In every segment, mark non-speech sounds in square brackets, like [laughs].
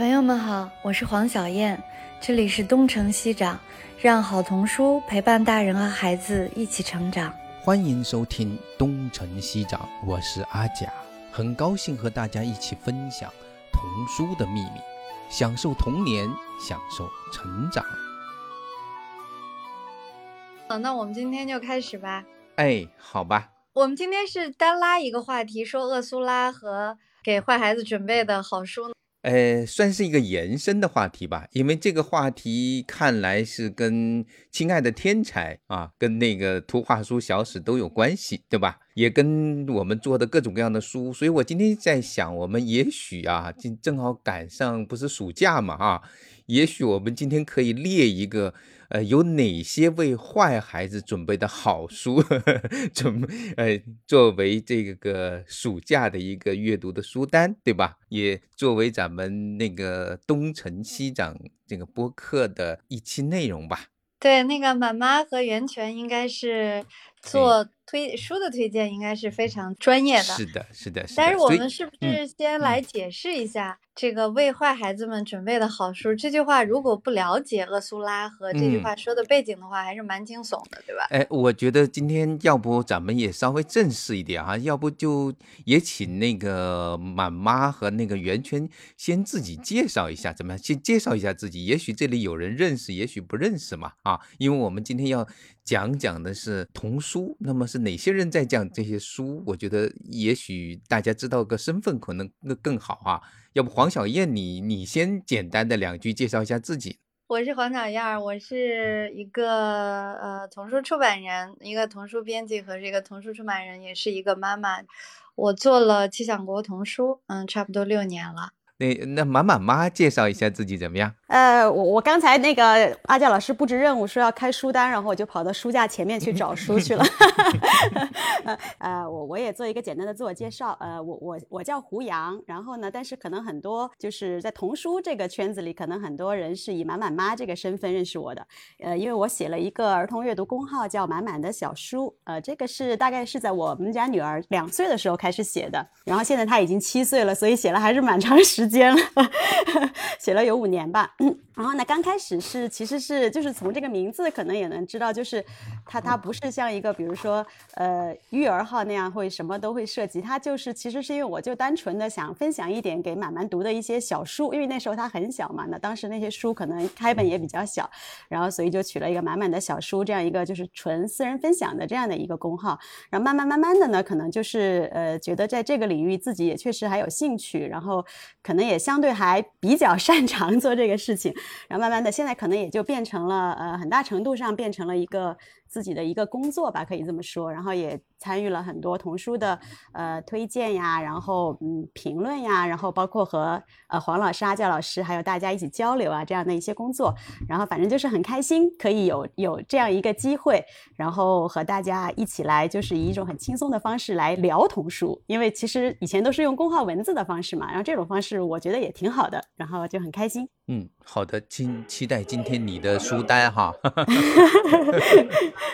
朋友们好，我是黄小燕，这里是东城西长，让好童书陪伴大人和孩子一起成长。欢迎收听东城西长，我是阿甲，很高兴和大家一起分享童书的秘密，享受童年，享受成长。好，那我们今天就开始吧。哎，好吧。我们今天是单拉一个话题，说厄苏拉和给坏孩子准备的好书。呃，算是一个延伸的话题吧，因为这个话题看来是跟《亲爱的天才》啊，跟那个图画书小史都有关系，对吧？也跟我们做的各种各样的书，所以我今天在想，我们也许啊，正正好赶上不是暑假嘛，啊，也许我们今天可以列一个。呃，有哪些为坏孩子准备的好书，[laughs] 准呃作为这个暑假的一个阅读的书单，对吧？也作为咱们那个东成西长这个播客的一期内容吧。对，那个满妈和源泉应该是做。推书的推荐应该是非常专业的，是的，是的。但是我们是不是先来解释一下这个为坏孩子们准备的好书？这句话如果不了解厄苏拉和这句话说的背景的话，还是蛮惊悚的，对吧？哎，我觉得今天要不咱们也稍微正式一点哈，要不就也请那个满妈和那个圆圈先自己介绍一下，怎么样？先介绍一下自己，也许这里有人认识，也许不认识嘛。啊，因为我们今天要讲讲的是童书，那么是。哪些人在讲这些书？我觉得也许大家知道个身份可能更更好啊。要不黄小燕，你你先简单的两句介绍一下自己。我是黄小燕，我是一个呃童书出版人，一个童书编辑和这个童书出版人，也是一个妈妈。我做了七想国童书，嗯，差不多六年了。那那满满妈介绍一下自己怎么样？呃，我我刚才那个阿佳老师布置任务说要开书单，然后我就跑到书架前面去找书去了。[laughs] 呃，我我也做一个简单的自我介绍。呃，我我我叫胡杨，然后呢，但是可能很多就是在童书这个圈子里，可能很多人是以满满妈这个身份认识我的。呃，因为我写了一个儿童阅读公号叫满满的小书。呃，这个是大概是在我们家女儿两岁的时候开始写的，然后现在她已经七岁了，所以写了还是蛮长时。间了，写了有五年吧。然后呢，刚开始是其实是就是从这个名字可能也能知道，就是它它不是像一个比如说呃育儿号那样会什么都会涉及，它就是其实是因为我就单纯的想分享一点给满满读的一些小书，因为那时候他很小嘛，那当时那些书可能开本也比较小，然后所以就取了一个满满的小书这样一个就是纯私人分享的这样的一个公号。然后慢慢慢慢的呢，可能就是呃觉得在这个领域自己也确实还有兴趣，然后可能。也相对还比较擅长做这个事情，然后慢慢的，现在可能也就变成了，呃，很大程度上变成了一个。自己的一个工作吧，可以这么说，然后也参与了很多童书的呃推荐呀，然后嗯评论呀，然后包括和呃黄老师、阿教老师还有大家一起交流啊这样的一些工作，然后反正就是很开心，可以有有这样一个机会，然后和大家一起来，就是以一种很轻松的方式来聊童书，因为其实以前都是用公号文字的方式嘛，然后这种方式我觉得也挺好的，然后就很开心。嗯，好的，期期待今天你的书单哈。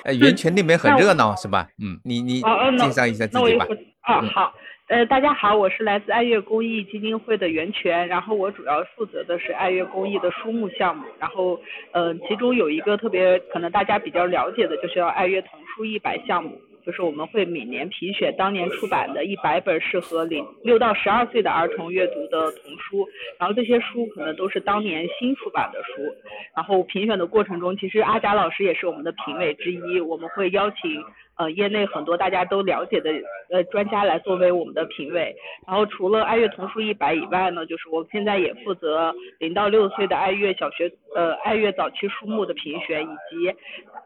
呃，[laughs] 源泉那边很热闹是吧？嗯，你你介绍一下自己吧。啊，好，呃，大家好，我是来自爱乐公益基金会的源泉，然后我主要负责的是爱乐公益的书目项目，然后呃，其中有一个特别可能大家比较了解的，就是要爱乐童书一百项目。就是我们会每年评选当年出版的一百本适合零六到十二岁的儿童阅读的童书，然后这些书可能都是当年新出版的书，然后评选的过程中，其实阿贾老师也是我们的评委之一，我们会邀请。呃，业内很多大家都了解的呃专家来作为我们的评委，然后除了爱乐童书一百以外呢，就是我现在也负责零到六岁的爱乐小学呃爱乐早期书目的评选，以及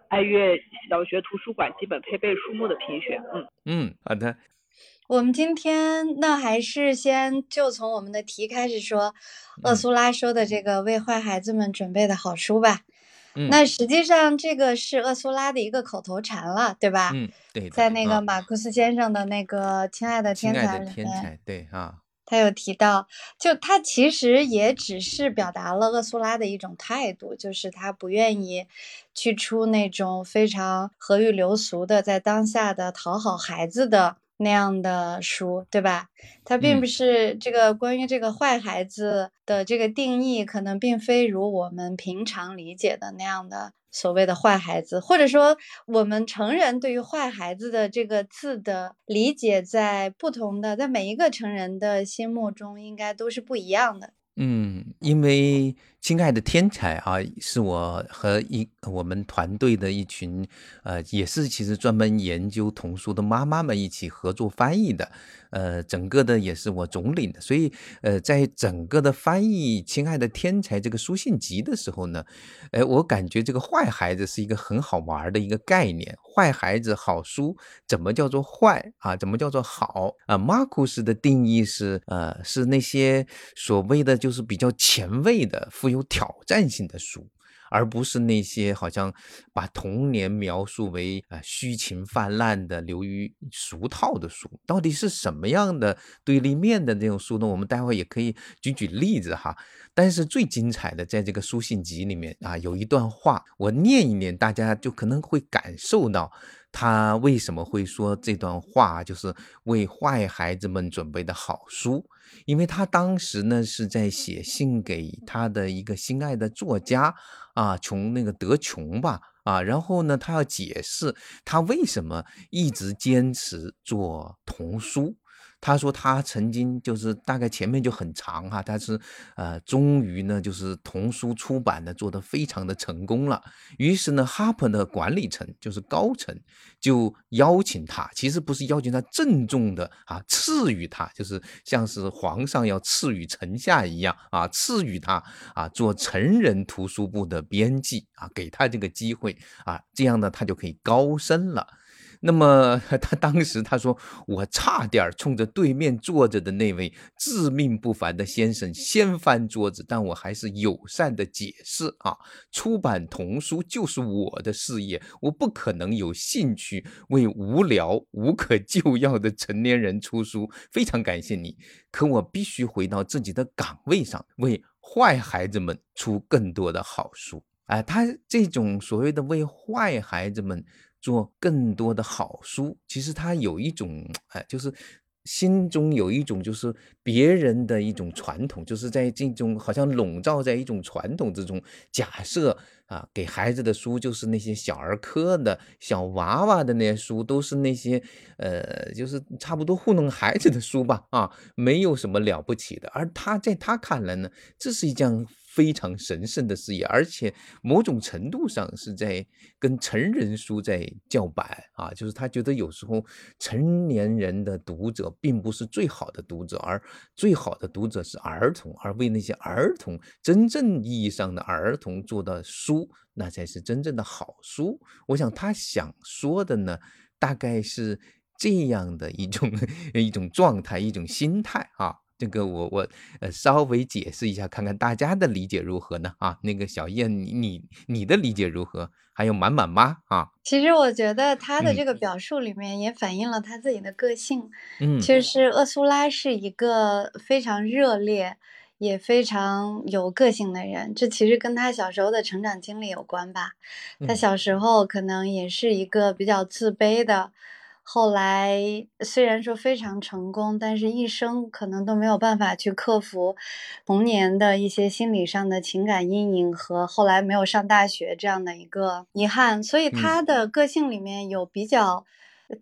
爱乐小学图书馆基本配备书目的评选。嗯嗯，好的。我们今天那还是先就从我们的题开始说，厄苏拉说的这个为坏孩子们准备的好书吧。那实际上这个是厄苏拉的一个口头禅了，对吧？嗯，对。在那个马库斯先生的那个《亲爱的天才》里面，对啊，他有提到，就他其实也只是表达了厄苏拉的一种态度，就是他不愿意去出那种非常和裕流俗的，在当下的讨好孩子的那样的书，对吧？它并不是这个关于这个坏孩子的这个定义，可能并非如我们平常理解的那样的所谓的坏孩子，或者说我们成人对于坏孩子的这个字的理解，在不同的在每一个成人的心目中，应该都是不一样的。嗯，因为。亲爱的天才啊，是我和一我们团队的一群，呃，也是其实专门研究童书的妈妈们一起合作翻译的，呃，整个的也是我总领的，所以，呃，在整个的翻译《亲爱的天才》这个书信集的时候呢，哎，我感觉这个坏孩子是一个很好玩的一个概念。坏孩子好书怎么叫做坏啊？怎么叫做好啊？马库斯的定义是，呃，是那些所谓的就是比较前卫的。有挑战性的书，而不是那些好像把童年描述为啊虚情泛滥的、流于俗套的书。到底是什么样的对立面的这种书呢？我们待会也可以举举例子哈。但是最精彩的，在这个书信集里面啊，有一段话，我念一念，大家就可能会感受到他为什么会说这段话，就是为坏孩子们准备的好书。因为他当时呢是在写信给他的一个心爱的作家啊，琼那个德琼吧啊，然后呢，他要解释他为什么一直坚持做童书。他说他曾经就是大概前面就很长哈，但是呃，终于呢就是童书出版的做得非常的成功了。于是呢，哈珀的管理层就是高层就邀请他，其实不是邀请他，郑重的啊赐予他，就是像是皇上要赐予臣下一样啊，赐予他啊做成人图书部的编辑啊，给他这个机会啊，这样呢他就可以高升了。那么他当时他说，我差点冲着对面坐着的那位自命不凡的先生掀翻桌子，但我还是友善的解释啊，出版童书就是我的事业，我不可能有兴趣为无聊无可救药的成年人出书。非常感谢你，可我必须回到自己的岗位上，为坏孩子们出更多的好书。哎，他这种所谓的为坏孩子们。做更多的好书，其实他有一种，哎，就是心中有一种，就是别人的一种传统，就是在这种好像笼罩在一种传统之中，假设啊，给孩子的书就是那些小儿科的小娃娃的那些书，都是那些呃，就是差不多糊弄孩子的书吧，啊，没有什么了不起的。而他在他看来呢，这是一件。非常神圣的事业，而且某种程度上是在跟成人书在叫板啊，就是他觉得有时候成年人的读者并不是最好的读者，而最好的读者是儿童，而为那些儿童真正意义上的儿童做的书，那才是真正的好书。我想他想说的呢，大概是这样的一种 [laughs] 一种状态，一种心态啊。这个我我呃稍微解释一下，看看大家的理解如何呢？啊，那个小燕，你你你的理解如何？还有满满妈啊，其实我觉得他的这个表述里面也反映了他自己的个性。嗯，其实厄苏拉是一个非常热烈也非常有个性的人，这其实跟他小时候的成长经历有关吧。他小时候可能也是一个比较自卑的。后来虽然说非常成功，但是一生可能都没有办法去克服童年的一些心理上的情感阴影和后来没有上大学这样的一个遗憾。所以他的个性里面有比较，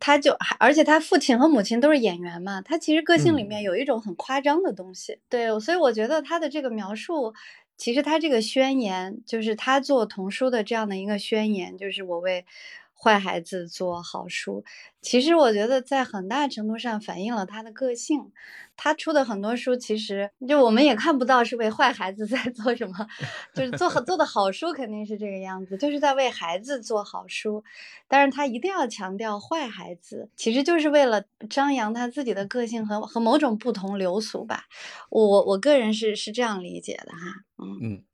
他就而且他父亲和母亲都是演员嘛，他其实个性里面有一种很夸张的东西。对，所以我觉得他的这个描述，其实他这个宣言就是他做童书的这样的一个宣言，就是我为。坏孩子做好书，其实我觉得在很大程度上反映了他的个性。他出的很多书，其实就我们也看不到是为坏孩子 [laughs] 在做什么，就是做做的好书肯定是这个样子，就是在为孩子做好书。但是他一定要强调坏孩子，其实就是为了张扬他自己的个性和和某种不同流俗吧。我我个人是是这样理解的哈，嗯嗯。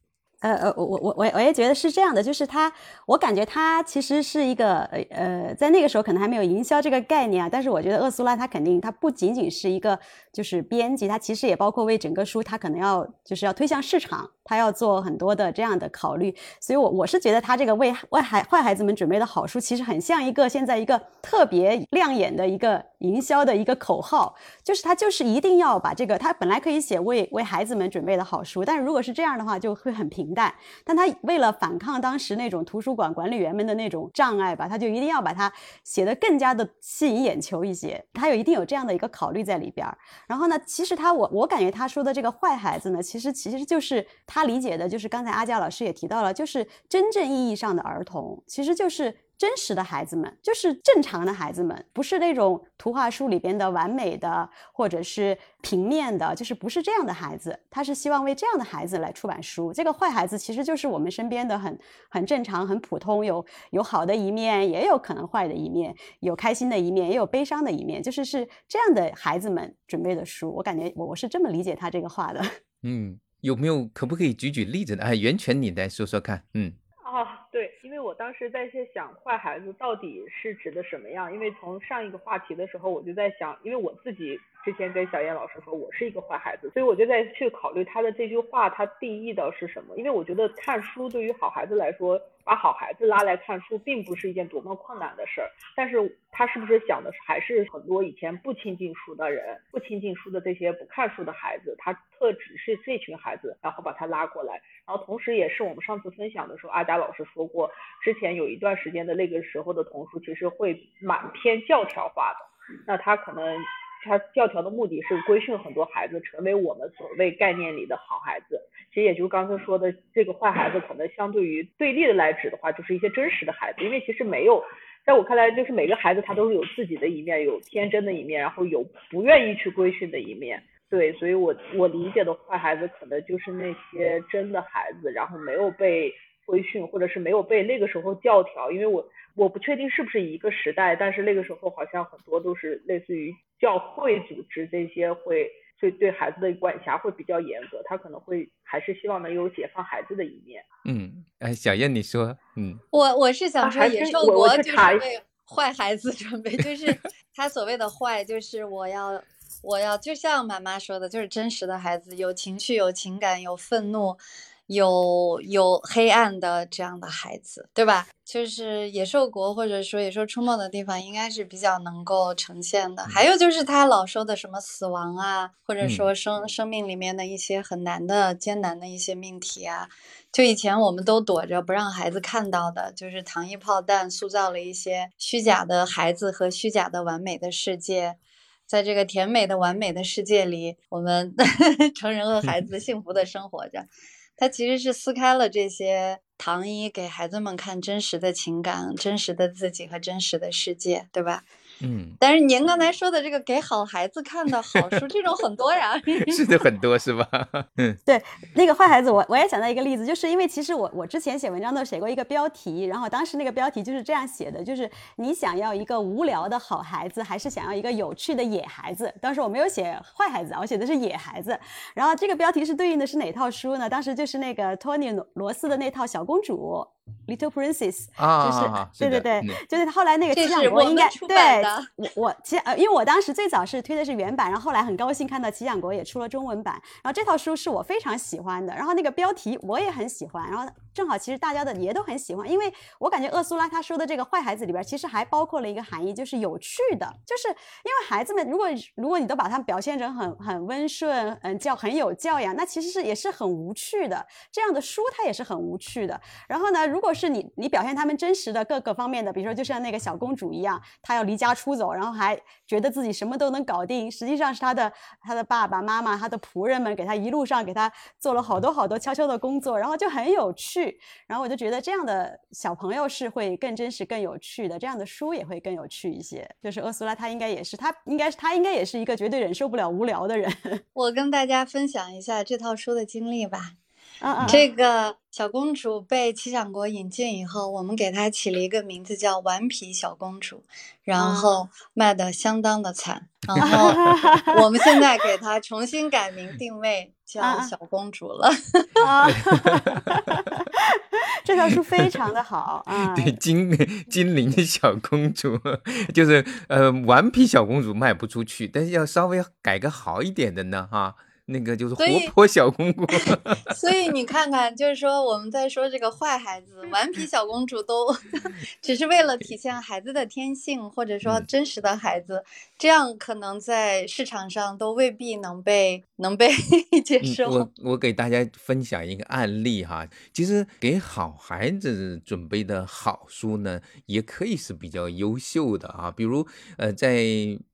呃呃，我我我我我也觉得是这样的，就是他，我感觉他其实是一个呃，在那个时候可能还没有营销这个概念啊，但是我觉得厄苏拉他肯定他不仅仅是一个就是编辑，他其实也包括为整个书他可能要就是要推向市场，他要做很多的这样的考虑，所以，我我是觉得他这个为为孩坏孩子们准备的好书，其实很像一个现在一个特别亮眼的一个营销的一个口号，就是他就是一定要把这个，他本来可以写为为孩子们准备的好书，但是如果是这样的话，就会很平淡。但他为了反抗当时那种图书馆管理员们的那种障碍吧，他就一定要把它写得更加的吸引眼球一些，他有一定有这样的一个考虑在里边儿。然后呢，其实他我我感觉他说的这个坏孩子呢，其实其实就是。他理解的就是刚才阿佳老师也提到了，就是真正意义上的儿童，其实就是真实的孩子们，就是正常的孩子们，不是那种图画书里边的完美的，或者是平面的，就是不是这样的孩子。他是希望为这样的孩子来出版书。这个坏孩子其实就是我们身边的很很正常、很普通，有有好的一面，也有可能坏的一面，有开心的一面，也有悲伤的一面，就是是这样的孩子们准备的书。我感觉我我是这么理解他这个话的。[laughs] 嗯。有没有可不可以举举例子呢？哎，袁泉，你来说说看。嗯，哦，对，因为我当时在在想坏孩子到底是指的什么样？因为从上一个话题的时候，我就在想，因为我自己之前跟小燕老师说我是一个坏孩子，所以我就在去考虑他的这句话，他定义的是什么？因为我觉得看书对于好孩子来说。把好孩子拉来看书，并不是一件多么困难的事儿，但是他是不是想的还是很多以前不亲近书的人，不亲近书的这些不看书的孩子，他特指是这群孩子，然后把他拉过来，然后同时也是我们上次分享的时候，阿佳老师说过，之前有一段时间的那个时候的童书，其实会蛮偏教条化的，那他可能。他教条的目的是规训很多孩子成为我们所谓概念里的好孩子，其实也就是刚才说的这个坏孩子，可能相对于对立的来指的话，就是一些真实的孩子，因为其实没有，在我看来，就是每个孩子他都是有自己的一面，有天真的一面，然后有不愿意去规训的一面，对，所以我我理解的坏孩子，可能就是那些真的孩子，然后没有被规训，或者是没有被那个时候教条，因为我。我不确定是不是一个时代，但是那个时候好像很多都是类似于教会组织这些会对对孩子的管辖会比较严格，他可能会还是希望能有解放孩子的一面。嗯，哎，小燕你说，嗯，我我是想说野兽国就是为坏孩子准备，就 [laughs] 是他所谓的坏，就是我要我要就像妈妈说的，就是真实的孩子，有情绪、有情感、有愤怒。有有黑暗的这样的孩子，对吧？就是野兽国或者说野兽出没的地方，应该是比较能够呈现的。还有就是他老说的什么死亡啊，或者说生生命里面的一些很难的、艰难的一些命题啊，就以前我们都躲着不让孩子看到的，就是糖衣炮弹塑造了一些虚假的孩子和虚假的完美的世界，在这个甜美的完美的世界里，我们 [laughs] 成人和孩子幸福的生活着。他其实是撕开了这些糖衣，给孩子们看真实的情感、真实的自己和真实的世界，对吧？嗯，但是您刚才说的这个给好孩子看的好书，[laughs] 这种很多呀，[laughs] 是的，很多是吧？[laughs] 嗯，对，那个坏孩子，我我也想到一个例子，就是因为其实我我之前写文章都写过一个标题，然后当时那个标题就是这样写的，就是你想要一个无聊的好孩子，还是想要一个有趣的野孩子？当时我没有写坏孩子，我写的是野孩子。然后这个标题是对应的是哪套书呢？当时就是那个托尼罗斯的那套小公主。Little Princess，啊就是对对对，就是后来那个七响国应该对，我我其实呃，因为我当时最早是推的是原版，然后后来很高兴看到齐想国也出了中文版，然后这套书是我非常喜欢的，然后那个标题我也很喜欢，然后正好其实大家的也都很喜欢，因为我感觉厄苏拉他说的这个坏孩子里边其实还包括了一个含义，就是有趣的，就是因为孩子们如果如果你都把他们表现成很很温顺，嗯教很有教养，那其实是也是很无趣的，这样的书它也是很无趣的，然后呢。如果是你，你表现他们真实的各个方面的，比如说就像那个小公主一样，她要离家出走，然后还觉得自己什么都能搞定，实际上是她的她的爸爸妈妈、她的仆人们给她一路上给她做了好多好多悄悄的工作，然后就很有趣。然后我就觉得这样的小朋友是会更真实、更有趣的，这样的书也会更有趣一些。就是厄苏拉，她应该也是，她应该是她应该也是一个绝对忍受不了无聊的人。[laughs] 我跟大家分享一下这套书的经历吧。这个小公主被七响国引进以后，我们给她起了一个名字叫“顽皮小公主”，然后卖的相当的惨，[laughs] 然后我们现在给她重新改名定位叫小公主了。[laughs] 这套书非常的好啊！对，精精灵小公主就是呃，顽皮小公主卖不出去，但是要稍微改个好一点的呢，哈。那个就是活泼小公主。[laughs] 所以你看看，就是说我们在说这个坏孩子、顽皮小公主，都 [laughs] 只是为了体现孩子的天性，或者说真实的孩子，这样可能在市场上都未必能被能被 [laughs] 接受。我我给大家分享一个案例哈，其实给好孩子准备的好书呢，也可以是比较优秀的啊。比如呃，在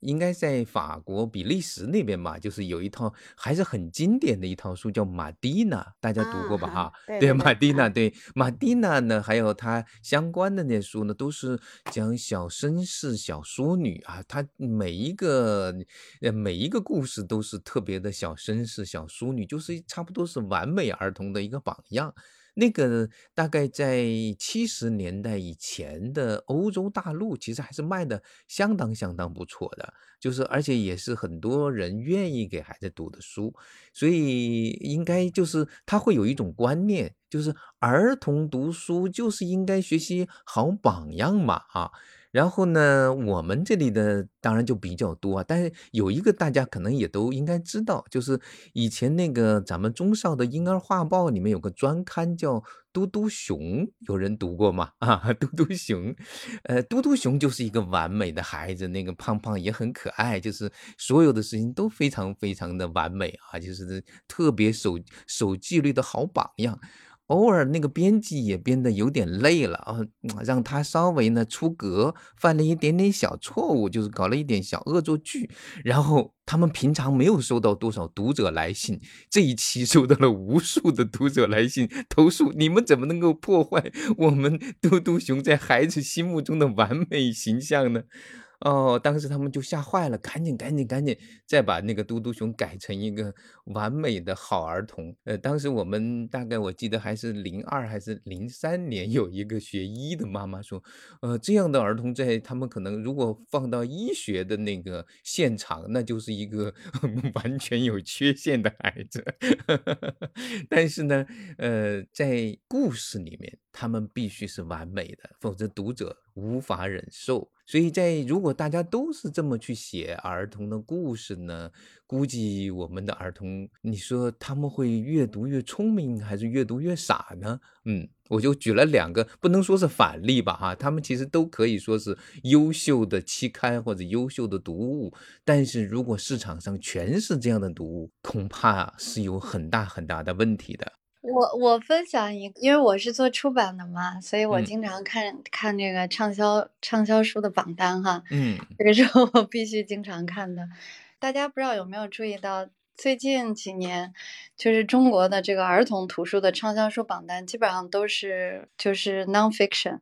应该在法国、比利时那边吧，就是有一套还是很经典的一套书，叫《马蒂娜》，大家读过吧？哈，对，马蒂娜，对，马蒂娜呢，还有它相关的那些书呢，都是讲小绅士、小淑女啊。她每一个呃每一个故事都是特别的小绅士、小淑女，就是差不多是完美儿童的一个榜样。那个大概在七十年代以前的欧洲大陆，其实还是卖的相当相当不错的，就是而且也是很多人愿意给孩子读的书，所以应该就是他会有一种观念，就是儿童读书就是应该学习好榜样嘛啊。然后呢，我们这里的当然就比较多啊，但是有一个大家可能也都应该知道，就是以前那个咱们中少的婴儿画报里面有个专刊叫《嘟嘟熊》，有人读过吗？[laughs] 啊，嘟嘟熊，呃，嘟嘟熊就是一个完美的孩子，那个胖胖也很可爱，就是所有的事情都非常非常的完美啊，就是特别守守纪律的好榜样。偶尔那个编辑也编得有点累了啊，让他稍微呢出格，犯了一点点小错误，就是搞了一点小恶作剧。然后他们平常没有收到多少读者来信，这一期收到了无数的读者来信投诉：你们怎么能够破坏我们嘟嘟熊在孩子心目中的完美形象呢？哦，当时他们就吓坏了，赶紧赶紧赶紧，再把那个嘟嘟熊改成一个 [laughs] 完美的好儿童。呃，当时我们大概我记得还是零二还是零三年，有一个学医的妈妈说，呃，这样的儿童在他们可能如果放到医学的那个现场，那就是一个 [laughs] 完全有缺陷的孩子。[laughs] 但是呢，呃，在故事里面，他们必须是完美的，否则读者无法忍受。所以在如果大家都是这么去写儿童的故事呢，估计我们的儿童，你说他们会越读越聪明，还是越读越傻呢？嗯，我就举了两个，不能说是反例吧，哈，他们其实都可以说是优秀的期刊或者优秀的读物，但是如果市场上全是这样的读物，恐怕是有很大很大的问题的。我我分享一个，因为我是做出版的嘛，所以我经常看看这个畅销畅销书的榜单哈。嗯，这个是我必须经常看的。大家不知道有没有注意到？最近几年，就是中国的这个儿童图书的畅销书榜单，基本上都是就是 nonfiction，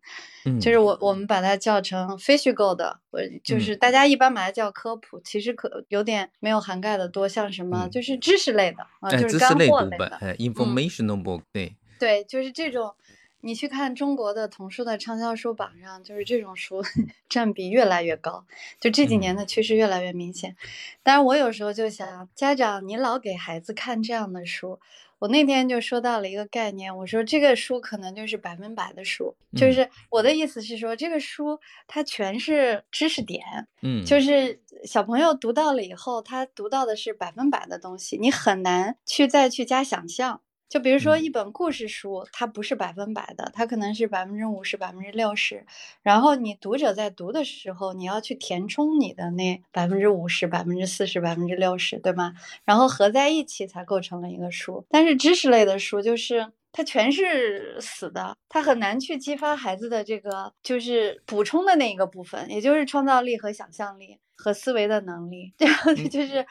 就是我我们把它叫成非虚构的，我就是大家一般把它叫科普，其实可有点没有涵盖的多，像什么就是知识类的啊，就是干货类的，informational book，对。对，就是这种。你去看中国的童书的畅销书榜上，就是这种书 [laughs] 占比越来越高，就这几年的趋势越来越明显。但是我有时候就想，家长你老给孩子看这样的书，我那天就说到了一个概念，我说这个书可能就是百分百的书，就是我的意思是说，这个书它全是知识点，嗯，就是小朋友读到了以后，他读到的是百分百的东西，你很难去再去加想象。就比如说一本故事书，它不是百分百的，它可能是百分之五十、百分之六十。然后你读者在读的时候，你要去填充你的那百分之五十、百分之四十、百分之六十，对吗？然后合在一起才构成了一个书。但是知识类的书就是它全是死的，它很难去激发孩子的这个就是补充的那一个部分，也就是创造力和想象力和思维的能力，[laughs] 这样就是。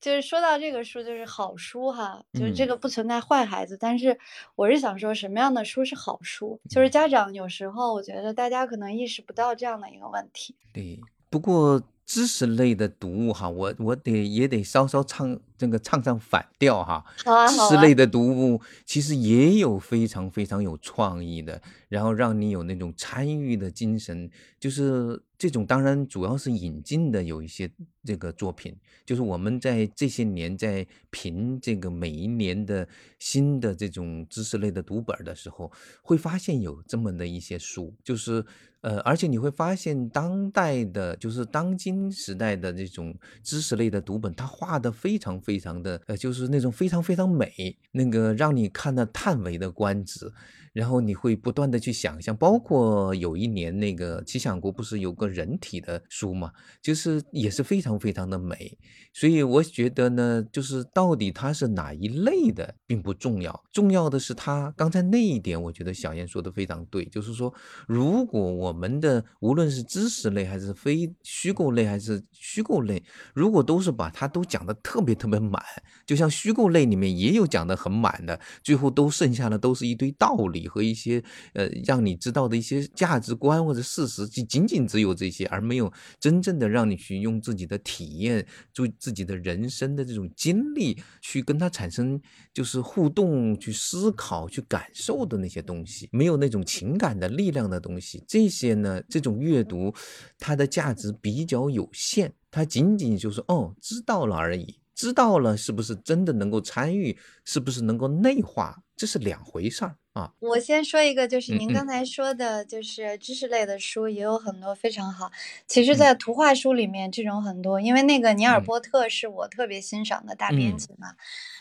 就是说到这个书，就是好书哈，就是这个不存在坏孩子，但是我是想说什么样的书是好书，就是家长有时候我觉得大家可能意识不到这样的一个问题。对，不过知识类的读物哈，我我得也得稍稍唱这个唱唱反调哈。知识类的读物其实也有非常非常有创意的，然后让你有那种参与的精神，就是。这种当然主要是引进的有一些这个作品，就是我们在这些年在评这个每一年的新的这种知识类的读本的时候，会发现有这么的一些书，就是呃，而且你会发现，当代的，就是当今时代的这种知识类的读本，它画的非常非常的，呃，就是那种非常非常美，那个让你看的叹为的观止。然后你会不断的去想象，包括有一年那个齐想国不是有个人体的书嘛，就是也是非常非常的美。所以我觉得呢，就是到底它是哪一类的并不重要，重要的是它刚才那一点，我觉得小燕说的非常对，就是说，如果我我们的无论是知识类还是非虚构类还是虚构类，如果都是把它都讲的特别特别满，就像虚构类里面也有讲的很满的，最后都剩下的都是一堆道理。和一些呃，让你知道的一些价值观或者事实，就仅仅只有这些，而没有真正的让你去用自己的体验，就自己的人生的这种经历去跟他产生就是互动、去思考、去感受的那些东西，没有那种情感的力量的东西，这些呢，这种阅读它的价值比较有限，它仅仅就是哦，知道了而已。知道了是不是真的能够参与？是不是能够内化？这是两回事儿啊。我先说一个，就是您刚才说的，就是知识类的书也有很多非常好。其实，在图画书里面，这种很多，因为那个尼尔波特是我特别欣赏的大编辑嘛，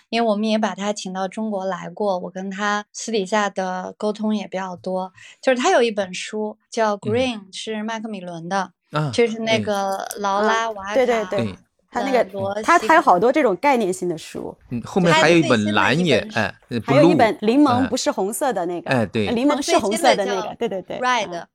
因为我们也把他请到中国来过，我跟他私底下的沟通也比较多。就是他有一本书叫《Green》，是麦克米伦的，就是那个劳拉瓦卡。对对对。他那个，他他有好多这种概念性的书，嗯，后面还有一本蓝也，哎，还有一本柠檬不是红色的那个，哎，对，柠檬是红色的那个，对对对，red，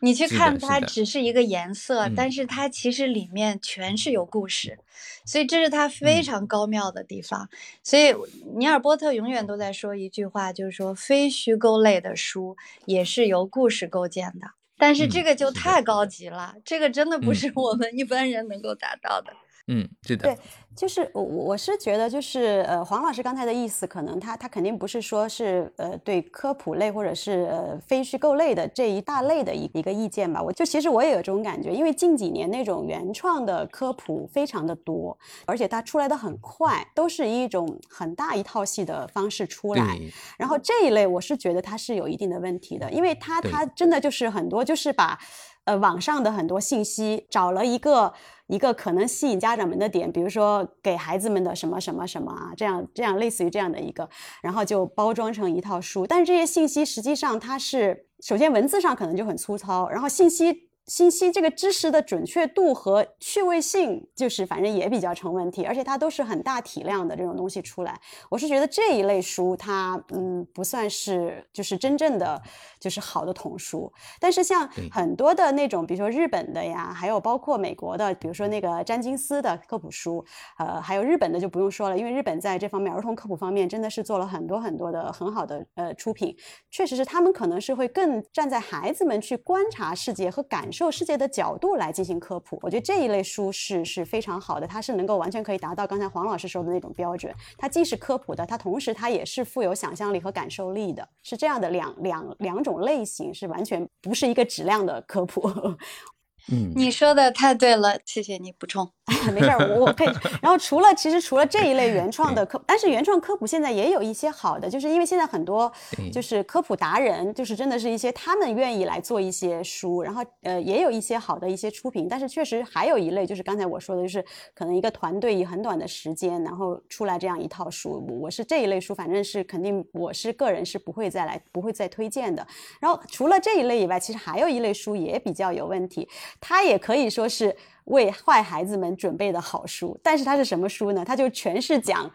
你去看它只是一个颜色，但是它其实里面全是有故事，所以这是它非常高妙的地方。所以尼尔波特永远都在说一句话，就是说非虚构类的书也是由故事构建的，但是这个就太高级了，这个真的不是我们一般人能够达到的。嗯，是的。对，就是我我是觉得，就是呃，黄老师刚才的意思，可能他他肯定不是说是呃对科普类或者是呃非虚构类的这一大类的一一个意见吧。我就其实我也有这种感觉，因为近几年那种原创的科普非常的多，而且它出来的很快，都是一种很大一套系的方式出来。然后这一类我是觉得它是有一定的问题的，因为它它真的就是很多就是把呃网上的很多信息找了一个。一个可能吸引家长们的点，比如说给孩子们的什么什么什么啊，这样这样类似于这样的一个，然后就包装成一套书。但是这些信息实际上它是，首先文字上可能就很粗糙，然后信息。信息这个知识的准确度和趣味性，就是反正也比较成问题，而且它都是很大体量的这种东西出来。我是觉得这一类书，它嗯不算是就是真正的就是好的童书。但是像很多的那种，比如说日本的呀，还有包括美国的，比如说那个詹金斯的科普书，呃，还有日本的就不用说了，因为日本在这方面儿童科普方面真的是做了很多很多的很好的呃出品。确实是他们可能是会更站在孩子们去观察世界和感。受世界的角度来进行科普，我觉得这一类书是是非常好的，它是能够完全可以达到刚才黄老师说的那种标准。它既是科普的，它同时它也是富有想象力和感受力的，是这样的两两两种类型，是完全不是一个质量的科普。[laughs] 嗯，你说的太对了，谢谢你补充。没事儿，我我可以。然后除了其实除了这一类原创的科，但是原创科普现在也有一些好的，就是因为现在很多就是科普达人，就是真的是一些他们愿意来做一些书，然后呃也有一些好的一些出品。但是确实还有一类，就是刚才我说的，就是可能一个团队以很短的时间，然后出来这样一套书。我是这一类书，反正是肯定我是个人是不会再来不会再推荐的。然后除了这一类以外，其实还有一类书也比较有问题，它也可以说是。为坏孩子们准备的好书，但是它是什么书呢？它就全是讲。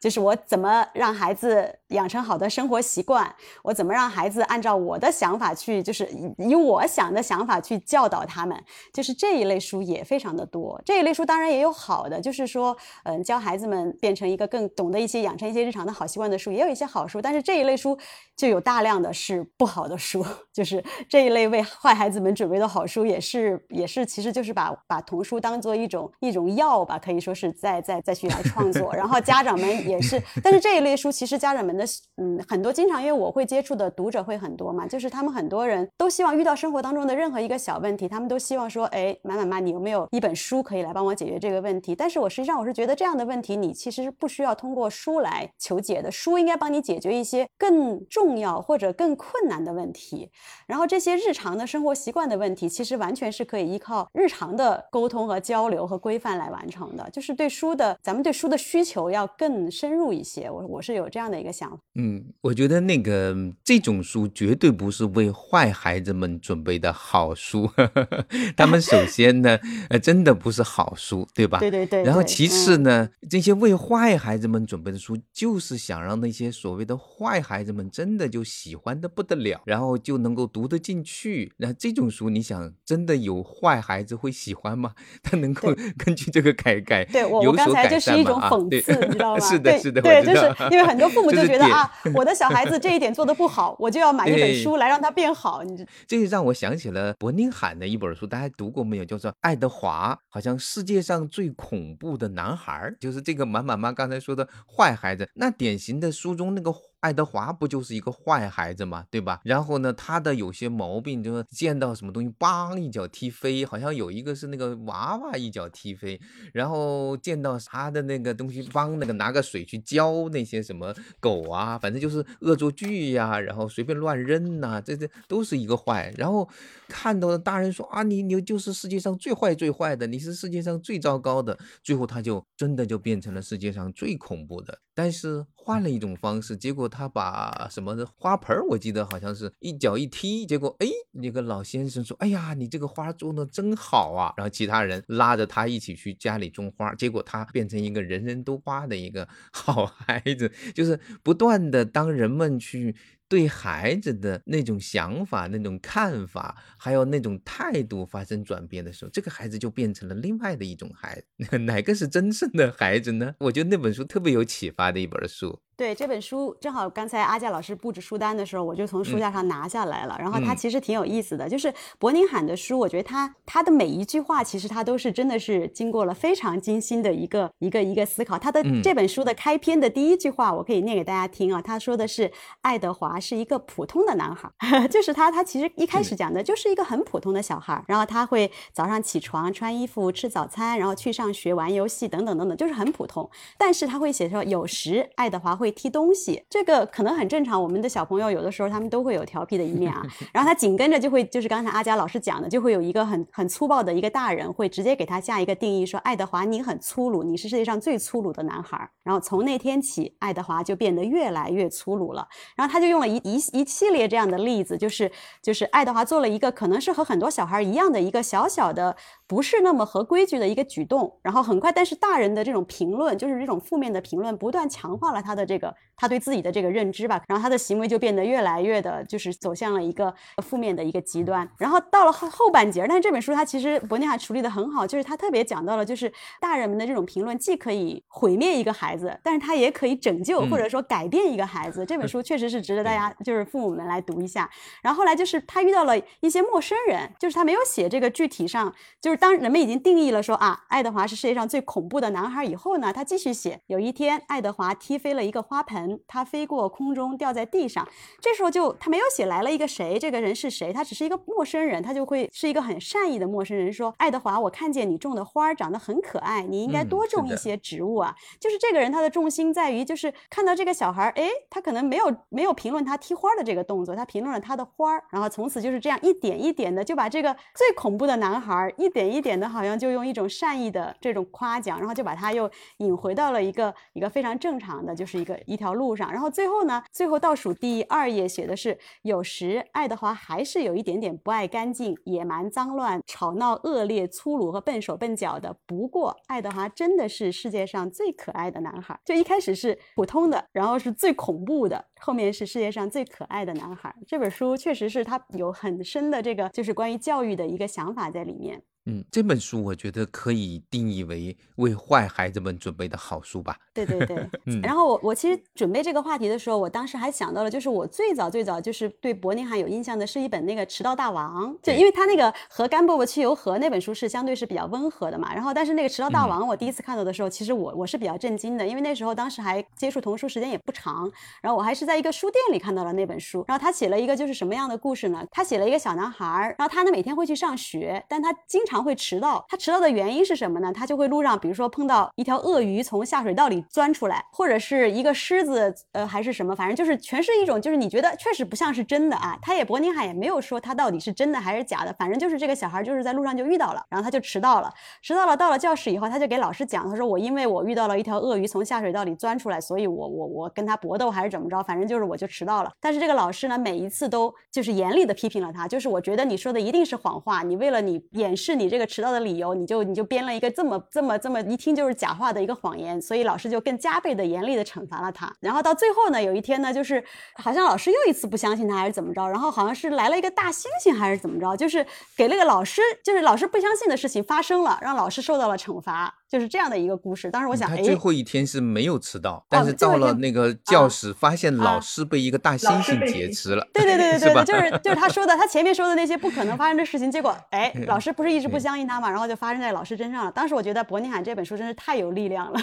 就是我怎么让孩子养成好的生活习惯，我怎么让孩子按照我的想法去，就是以我想的想法去教导他们，就是这一类书也非常的多。这一类书当然也有好的，就是说，嗯，教孩子们变成一个更懂得一些养成一些日常的好习惯的书，也有一些好书。但是这一类书就有大量的是不好的书，[laughs] 就是这一类为坏孩子们准备的好书，也是也是，其实就是把把童书当做一种一种药吧，可以说是再再再去来创作，然后家长们也。也是。但是这一类书其实家长们的嗯很多经常因为我会接触的读者会很多嘛，就是他们很多人都希望遇到生活当中的任何一个小问题，他们都希望说，哎，妈妈妈，你有没有一本书可以来帮我解决这个问题？但是我实际上我是觉得这样的问题你其实是不需要通过书来求解的，书应该帮你解决一些更重要或者更困难的问题。然后这些日常的生活习惯的问题，其实完全是可以依靠日常的沟通和交流和规范来完成的。就是对书的，咱们对书的需求要更深入一些。我我是有这样的一个想法。嗯，我觉得那个这种书绝对不是为坏孩子们准备的好书。[laughs] 他们首先呢，呃，真的不是好书，对吧？对对对。然后其次呢，这些为坏孩子们准备的书，就是想让那些所谓的坏孩子们真的就喜欢的不得了，然后就能够读得进去。那这种书，你想真的有坏孩子会喜欢吗？[laughs] 他能够根据这个改改，对我我刚才就是一种讽刺，你知道吗？是的，是的，对，就是因为很多父母就觉得啊，[laughs] 我的小孩子这一点做的不好，我就要买一本书来让他变好。你这个让我想起了伯宁罕的一本书，大家读过没有？叫做《爱德华》，好像世界上最恐怖的男孩，就是这个满满妈刚才说的坏孩子，那典型的书中那个。爱德华不就是一个坏孩子嘛，对吧？然后呢，他的有些毛病，就是见到什么东西，梆一脚踢飞，好像有一个是那个娃娃一脚踢飞，然后见到他的那个东西，梆那个拿个水去浇那些什么狗啊，反正就是恶作剧呀，然后随便乱扔呐，这这都是一个坏。然后看到大人说啊，你你就是世界上最坏最坏的，你是世界上最糟糕的，最后他就真的就变成了世界上最恐怖的。但是换了一种方式，结果他把什么的花盆，我记得好像是一脚一踢，结果哎，那个老先生说：“哎呀，你这个花种的真好啊！”然后其他人拉着他一起去家里种花，结果他变成一个人人都夸的一个 [laughs] 好孩子，就是不断的当人们去。对孩子的那种想法、那种看法，还有那种态度发生转变的时候，这个孩子就变成了另外的一种孩子。[laughs] 哪个是真正的孩子呢？我觉得那本书特别有启发的一本书。对这本书，正好刚才阿佳老师布置书单的时候，我就从书架上拿下来了。然后它其实挺有意思的，就是伯宁罕的书，我觉得他他的每一句话，其实他都是真的是经过了非常精心的一个一个一个思考。他的这本书的开篇的第一句话，我可以念给大家听啊。他说的是爱德华是一个普通的男孩，[laughs] 就是他他其实一开始讲的就是一个很普通的小孩。然后他会早上起床、穿衣服、吃早餐，然后去上学、玩游戏等等等等，就是很普通。但是他会写说，有时爱德华会。会踢东西，这个可能很正常。我们的小朋友有的时候他们都会有调皮的一面啊。[laughs] 然后他紧跟着就会，就是刚才阿佳老师讲的，就会有一个很很粗暴的一个大人会直接给他下一个定义，说爱德华你很粗鲁，你是世界上最粗鲁的男孩。然后从那天起，爱德华就变得越来越粗鲁了。然后他就用了一一一系列这样的例子，就是就是爱德华做了一个可能是和很多小孩一样的一个小小的不是那么合规矩的一个举动。然后很快，但是大人的这种评论，就是这种负面的评论，不断强化了他的这。个他对自己的这个认知吧，然后他的行为就变得越来越的，就是走向了一个负面的一个极端。然后到了后后半截，但是这本书它其实伯尼海处理的很好，就是他特别讲到了，就是大人们的这种评论既可以毁灭一个孩子，但是他也可以拯救或者说改变一个孩子。这本书确实是值得大家就是父母们来读一下。然后后来就是他遇到了一些陌生人，就是他没有写这个具体上，就是当人们已经定义了说啊，爱德华是世界上最恐怖的男孩以后呢，他继续写，有一天爱德华踢飞了一个。花盆，他飞过空中，掉在地上。这时候就他没有写来了一个谁，这个人是谁？他只是一个陌生人，他就会是一个很善意的陌生人，说：“爱德华，我看见你种的花长得很可爱，你应该多种一些植物啊。”就是这个人，他的重心在于，就是看到这个小孩，哎，他可能没有没有评论他踢花的这个动作，他评论了他的花儿，然后从此就是这样一点一点的就把这个最恐怖的男孩一点一点的，好像就用一种善意的这种夸奖，然后就把他又引回到了一个一个非常正常的，就是一个。一条路上，然后最后呢？最后倒数第二页写的是，有时爱德华还是有一点点不爱干净、野蛮、脏乱、吵闹、恶劣、粗鲁和笨手笨脚的。不过，爱德华真的是世界上最可爱的男孩。就一开始是普通的，然后是最恐怖的，后面是世界上最可爱的男孩。这本书确实是他有很深的这个，就是关于教育的一个想法在里面。嗯，这本书我觉得可以定义为为坏孩子们准备的好书吧。对对对，嗯。然后我我其实准备这个话题的时候，我当时还想到了，就是我最早最早就是对伯宁罕有印象的是一本那个《迟到大王》，就因为他那个和甘伯伯去游河那本书是相对是比较温和的嘛。然后但是那个《迟到大王》，我第一次看到的时候，其实我我是比较震惊的，因为那时候当时还接触童书时间也不长，然后我还是在一个书店里看到了那本书。然后他写了一个就是什么样的故事呢？他写了一个小男孩，然后他呢每天会去上学，但他经常。常会迟到，他迟到的原因是什么呢？他就会路上，比如说碰到一条鳄鱼从下水道里钻出来，或者是一个狮子，呃，还是什么，反正就是全是一种，就是你觉得确实不像是真的啊。他也伯宁海也没有说他到底是真的还是假的，反正就是这个小孩就是在路上就遇到了，然后他就迟到了，迟到了，到了教室以后，他就给老师讲，他说我因为我遇到了一条鳄鱼从下水道里钻出来，所以我我我跟他搏斗还是怎么着，反正就是我就迟到了。但是这个老师呢，每一次都就是严厉的批评了他，就是我觉得你说的一定是谎话，你为了你掩饰你。你这个迟到的理由，你就你就编了一个这么这么这么一听就是假话的一个谎言，所以老师就更加倍的严厉的惩罚了他。然后到最后呢，有一天呢，就是好像老师又一次不相信他还是怎么着，然后好像是来了一个大猩猩还是怎么着，就是给那个老师，就是老师不相信的事情发生了，让老师受到了惩罚。就是这样的一个故事。当时我想，他最后一天是没有迟到，但是到了那个教室，发现老师被一个大猩猩劫持了。对对对对 [laughs] 对，就是就是他说的，他前面说的那些不可能发生的事情，结果哎，老师不是一直不相信他嘛，然后就发生在老师身上了。当时我觉得伯尼罕这本书真是太有力量了。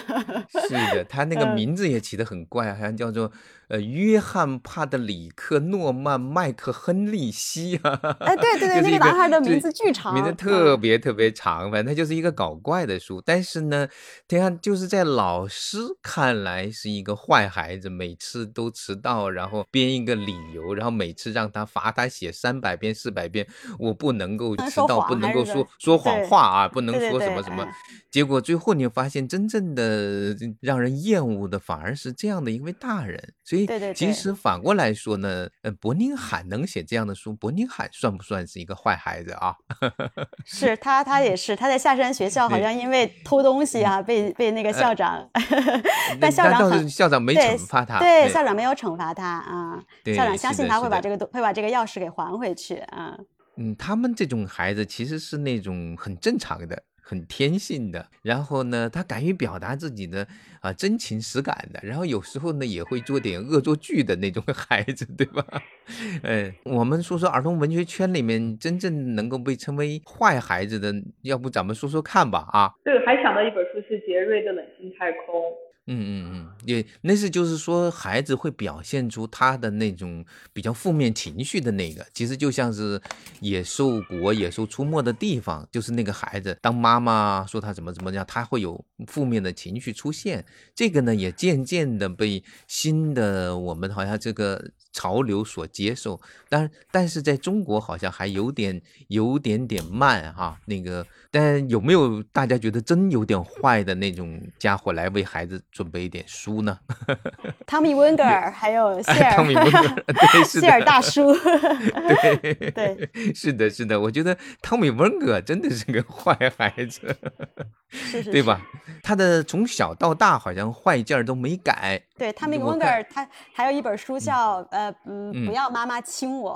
是的，他那个名字也起得很怪，好像叫做。呃，约翰·帕德里克·诺曼·麦克亨利西啊，哎，对对对，[laughs] 那个男孩的名字巨长，名字特别特别长，反正他就是一个搞怪的书。但是呢，你看，就是在老师看来是一个坏孩子，每次都迟到，然后编一个理由，然后每次让他罚他写三百遍、四百遍，我不能够 [laughs] 迟到，不能够说说谎话啊，不能说什么什么。结果最后你发现，真正的让人厌恶的反而是这样的一位大人，所以。对对，其实反过来说呢，呃，伯宁海能写这样的书，伯宁海算不算是一个坏孩子啊？[laughs] 是他，他也是，他在下山学校好像因为偷东西啊，被被那个校长，[laughs] 但校长校长没惩罚他，对校长没有惩罚他啊，校长相信他会把这个东会把这个钥匙给还回去啊。嗯，他们这种孩子其实是那种很正常的。很天性的，然后呢，他敢于表达自己的啊真情实感的，然后有时候呢也会做点恶作剧的那种 [laughs] 孩子，对吧？[laughs] 嗯，我们说说儿童文学圈里面真正能够被称为坏孩子的，要不咱们说说看吧？啊，对，还想到一本书是杰瑞的《冷静太空》。嗯嗯嗯，也那是就是说，孩子会表现出他的那种比较负面情绪的那个，其实就像是野兽国野兽出没的地方，就是那个孩子，当妈妈说他怎么怎么样，他会有负面的情绪出现。这个呢，也渐渐的被新的我们好像这个。潮流所接受，但但是在中国好像还有点有点点慢哈。那个，但有没有大家觉得真有点坏的那种家伙来为孩子准备一点书呢？[laughs] 汤米温格尔还有 [laughs] 谢尔，汤米温格尔，对，[laughs] 谢尔大叔，对对，是的，是的，我觉得汤米温格尔真的是个坏孩子，对吧？他的从小到大好像坏劲儿都没改。对，汤米温格尔他还有一本书叫呃。呃嗯，不要妈妈亲我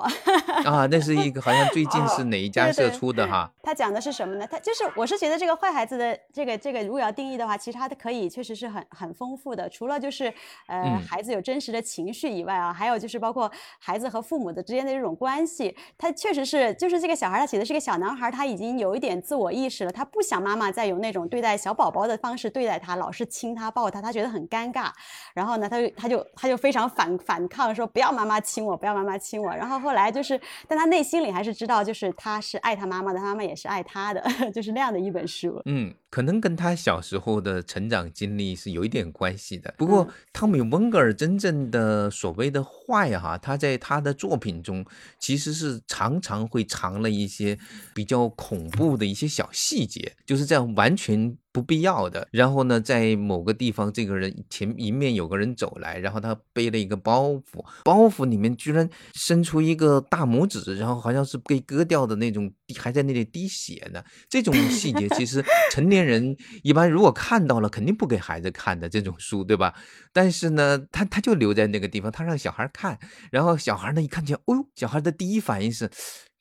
啊！[laughs] 那是一个好像最近是哪一家社出的哈？他讲的是什么呢？他就是我是觉得这个坏孩子的这个这个如果要定义的话，其实他的可以确实是很很丰富的。除了就是呃孩子有真实的情绪以外啊，还有就是包括孩子和父母的之间的这种关系，他确实是就是这个小孩他写的是个小男孩，他已经有一点自我意识了，他不想妈妈再有那种对待小宝宝的方式对待他，老是亲他抱他，他觉得很尴尬。然后呢，他就他就他就非常反反抗说不要。妈妈亲我，不要妈妈亲我。然后后来就是，但他内心里还是知道，就是他是爱他妈妈的，他妈妈也是爱他的，[laughs] 就是那样的一本书。嗯。可能跟他小时候的成长经历是有一点关系的。不过，汤米·温格尔真正的所谓的坏哈，他在他的作品中其实是常常会藏了一些比较恐怖的一些小细节，就是这样完全不必要的。然后呢，在某个地方，这个人前迎面有个人走来，然后他背了一个包袱，包袱里面居然伸出一个大拇指，然后好像是被割掉的那种，还在那里滴血呢。这种细节其实 [laughs] 成年。人一般如果看到了，肯定不给孩子看的这种书，对吧？但是呢，他他就留在那个地方，他让小孩看，然后小孩呢一看见，哦，小孩的第一反应是。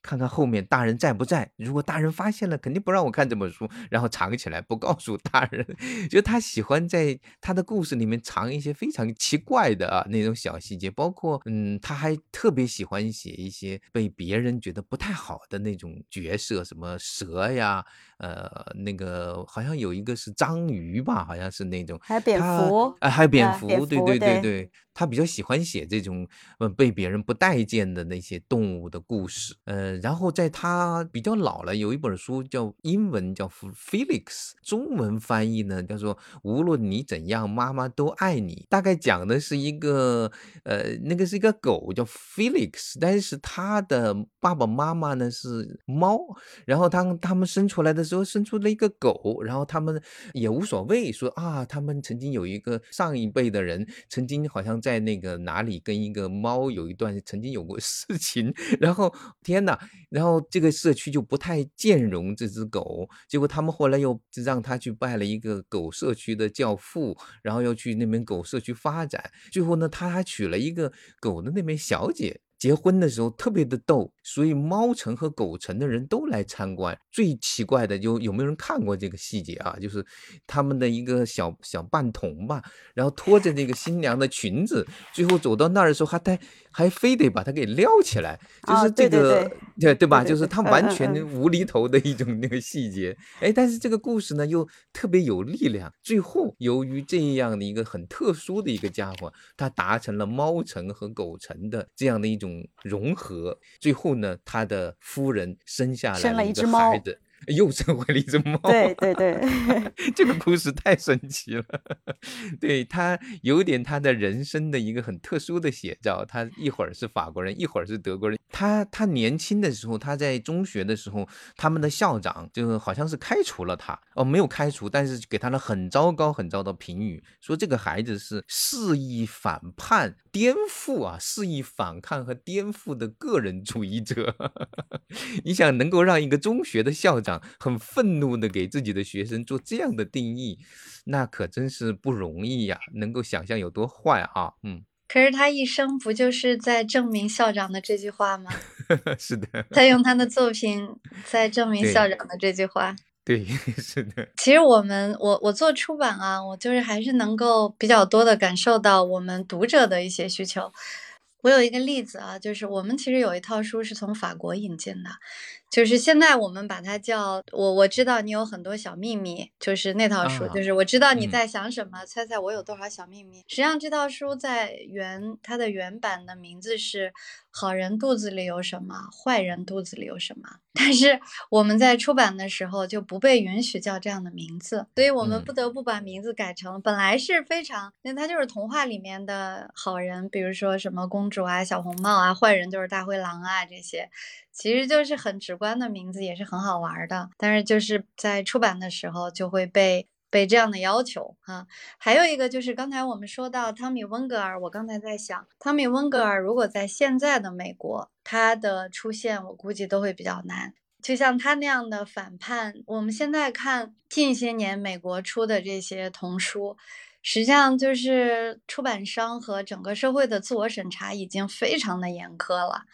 看看后面大人在不在。如果大人发现了，肯定不让我看这本书，然后藏起来不告诉大人。[laughs] 就他喜欢在他的故事里面藏一些非常奇怪的啊那种小细节，包括嗯，他还特别喜欢写一些被别人觉得不太好的那种角色，什么蛇呀，呃，那个好像有一个是章鱼吧，好像是那种，还有蝙蝠，啊，还有蝙蝠，对对对对。他比较喜欢写这种呃被别人不待见的那些动物的故事，呃，然后在他比较老了，有一本书叫英文叫 Felix，中文翻译呢叫做无论你怎样，妈妈都爱你。大概讲的是一个呃那个是一个狗叫 Felix，但是他的爸爸妈妈呢是猫，然后当他们生出来的时候生出了一个狗，然后他们也无所谓，说啊他们曾经有一个上一辈的人曾经好像。在那个哪里跟一个猫有一段曾经有过 [laughs] 事情，然后天哪，然后这个社区就不太兼容这只狗，结果他们后来又让他去拜了一个狗社区的教父，然后要去那边狗社区发展，最后呢他还娶了一个狗的那边小姐。结婚的时候特别的逗，所以猫城和狗城的人都来参观。最奇怪的就有没有人看过这个细节啊？就是他们的一个小小半童吧，然后拖着那个新娘的裙子，最后走到那儿的时候，还带还非得把它给撩起来，就是这个对对吧？就是他完全无厘头的一种那个细节。哎，但是这个故事呢又特别有力量。最后由于这样的一个很特殊的一个家伙，他达成了猫城和狗城的这样的一种。融合，最后呢，他的夫人生下来了一只孩子。又生回了一只猫。对对对，[laughs] [laughs] 这个故事太神奇了。[laughs] 对他有点他的人生的一个很特殊的写照。他一会儿是法国人，一会儿是德国人。他他年轻的时候，他在中学的时候，他们的校长就好像是开除了他。哦，没有开除，但是给他了很糟糕很糟的评语，说这个孩子是肆意反叛、颠覆啊，肆意反抗和颠覆的个人主义者。[laughs] 你想能够让一个中学的校长？很愤怒的给自己的学生做这样的定义，那可真是不容易呀！能够想象有多坏啊！嗯，可是他一生不就是在证明校长的这句话吗？[laughs] 是的，他用他的作品在证明校长的这句话。对，[laughs] 是的。其实我们，我我做出版啊，我就是还是能够比较多的感受到我们读者的一些需求。我有一个例子啊，就是我们其实有一套书是从法国引进的。就是现在我们把它叫我我知道你有很多小秘密，就是那套书，就是我知道你在想什么，猜猜我有多少小秘密。实际上这套书在原它的原版的名字是《好人肚子里有什么，坏人肚子里有什么》，但是我们在出版的时候就不被允许叫这样的名字，所以我们不得不把名字改成本来是非常，那它就是童话里面的好人，比如说什么公主啊、小红帽啊，坏人就是大灰狼啊这些。其实就是很直观的名字，也是很好玩的。但是就是在出版的时候就会被被这样的要求哈。还有一个就是刚才我们说到汤米温格尔，我刚才在想，汤米温格尔如果在现在的美国，他的出现我估计都会比较难。就像他那样的反叛，我们现在看近些年美国出的这些童书，实际上就是出版商和整个社会的自我审查已经非常的严苛了。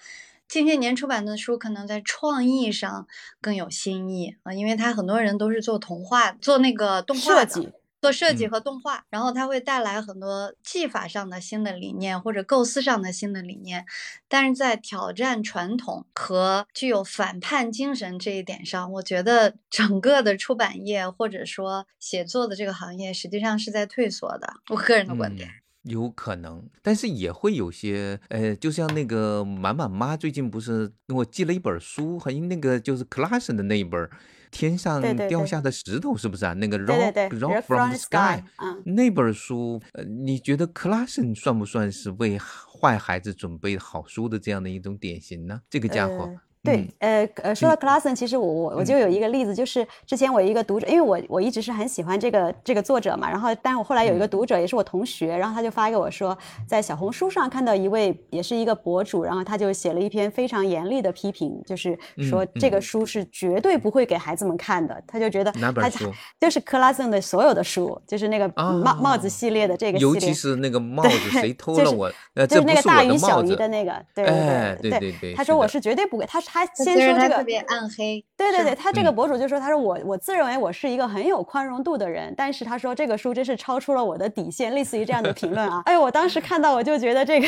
近些年出版的书可能在创意上更有新意啊，因为它很多人都是做童话、做那个动画的，做设计和动画，然后它会带来很多技法上的新的理念或者构思上的新的理念，但是在挑战传统和具有反叛精神这一点上，我觉得整个的出版业或者说写作的这个行业实际上是在退缩的。我个人的观点。有可能，但是也会有些，呃，就像那个满满妈最近不是给我寄了一本书，好像那个就是 Classen 的那一本《天上掉下的石头》，是不是啊？那个 Rock Rock from the Sky，那本书，呃，你觉得 Classen 算不算是为坏孩子准备好书的这样的一种典型呢？这个家伙。对，呃呃，说到 Clasen，其实我我我就有一个例子，就是之前我一个读者，因为我我一直是很喜欢这个这个作者嘛，然后，但是我后来有一个读者也是我同学，然后他就发给我说，在小红书上看到一位也是一个博主，然后他就写了一篇非常严厉的批评，就是说这个书是绝对不会给孩子们看的，他就觉得哪本书？就是克拉森的所有的书，就是那个帽帽子系列的这个系列，尤其是那个帽子谁偷了我？就是那个大鱼小鱼的那个，对对对对对，他说我是绝对不会，他他先说这个特别暗黑。对对对，他这个博主就说，他说我我自认为我是一个很有宽容度的人，但是他说这个书真是超出了我的底线，类似于这样的评论啊。[laughs] 哎，我当时看到我就觉得这个，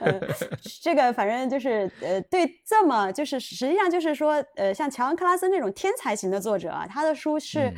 呃，这个反正就是呃，对这么就是实际上就是说呃，像乔恩克拉森这种天才型的作者啊，他的书是。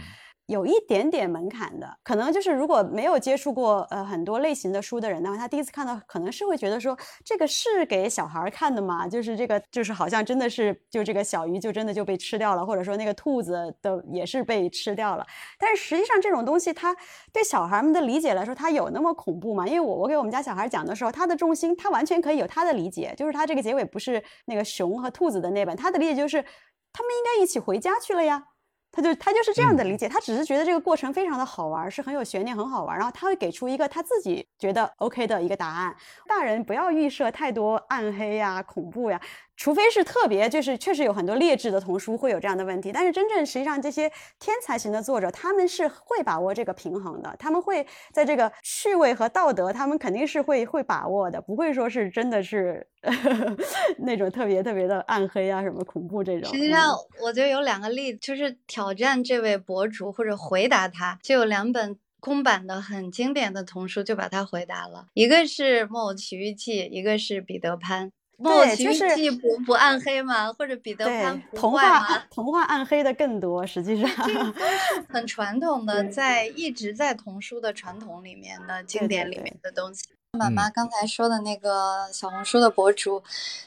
有一点点门槛的，可能就是如果没有接触过呃很多类型的书的人的话，他第一次看到可能是会觉得说这个是给小孩看的吗？就是这个就是好像真的是就这个小鱼就真的就被吃掉了，或者说那个兔子的也是被吃掉了。但是实际上这种东西，它对小孩们的理解来说，它有那么恐怖吗？因为我我给我们家小孩讲的时候，他的重心他完全可以有他的理解，就是他这个结尾不是那个熊和兔子的那本，他的理解就是他们应该一起回家去了呀。他就他就是这样的理解，他只是觉得这个过程非常的好玩，是很有悬念，很好玩。然后他会给出一个他自己觉得 OK 的一个答案。大人不要预设太多暗黑呀、恐怖呀。除非是特别，就是确实有很多劣质的童书会有这样的问题，但是真正实际上这些天才型的作者，他们是会把握这个平衡的，他们会在这个趣味和道德，他们肯定是会会把握的，不会说是真的是 [laughs] 那种特别特别的暗黑啊什么恐怖这种。实际上，我觉得有两个例子，就是挑战这位博主或者回答他，就有两本公版的很经典的童书就把它回答了，一个是《木偶奇遇记》，一个是《彼得潘》。对，就是不不暗黑嘛？或者彼得潘童话童话暗黑的更多，实际上很传统的，[laughs] 在一直在童书的传统里面的经典里面的东西。妈妈刚才说的那个小红书的博主，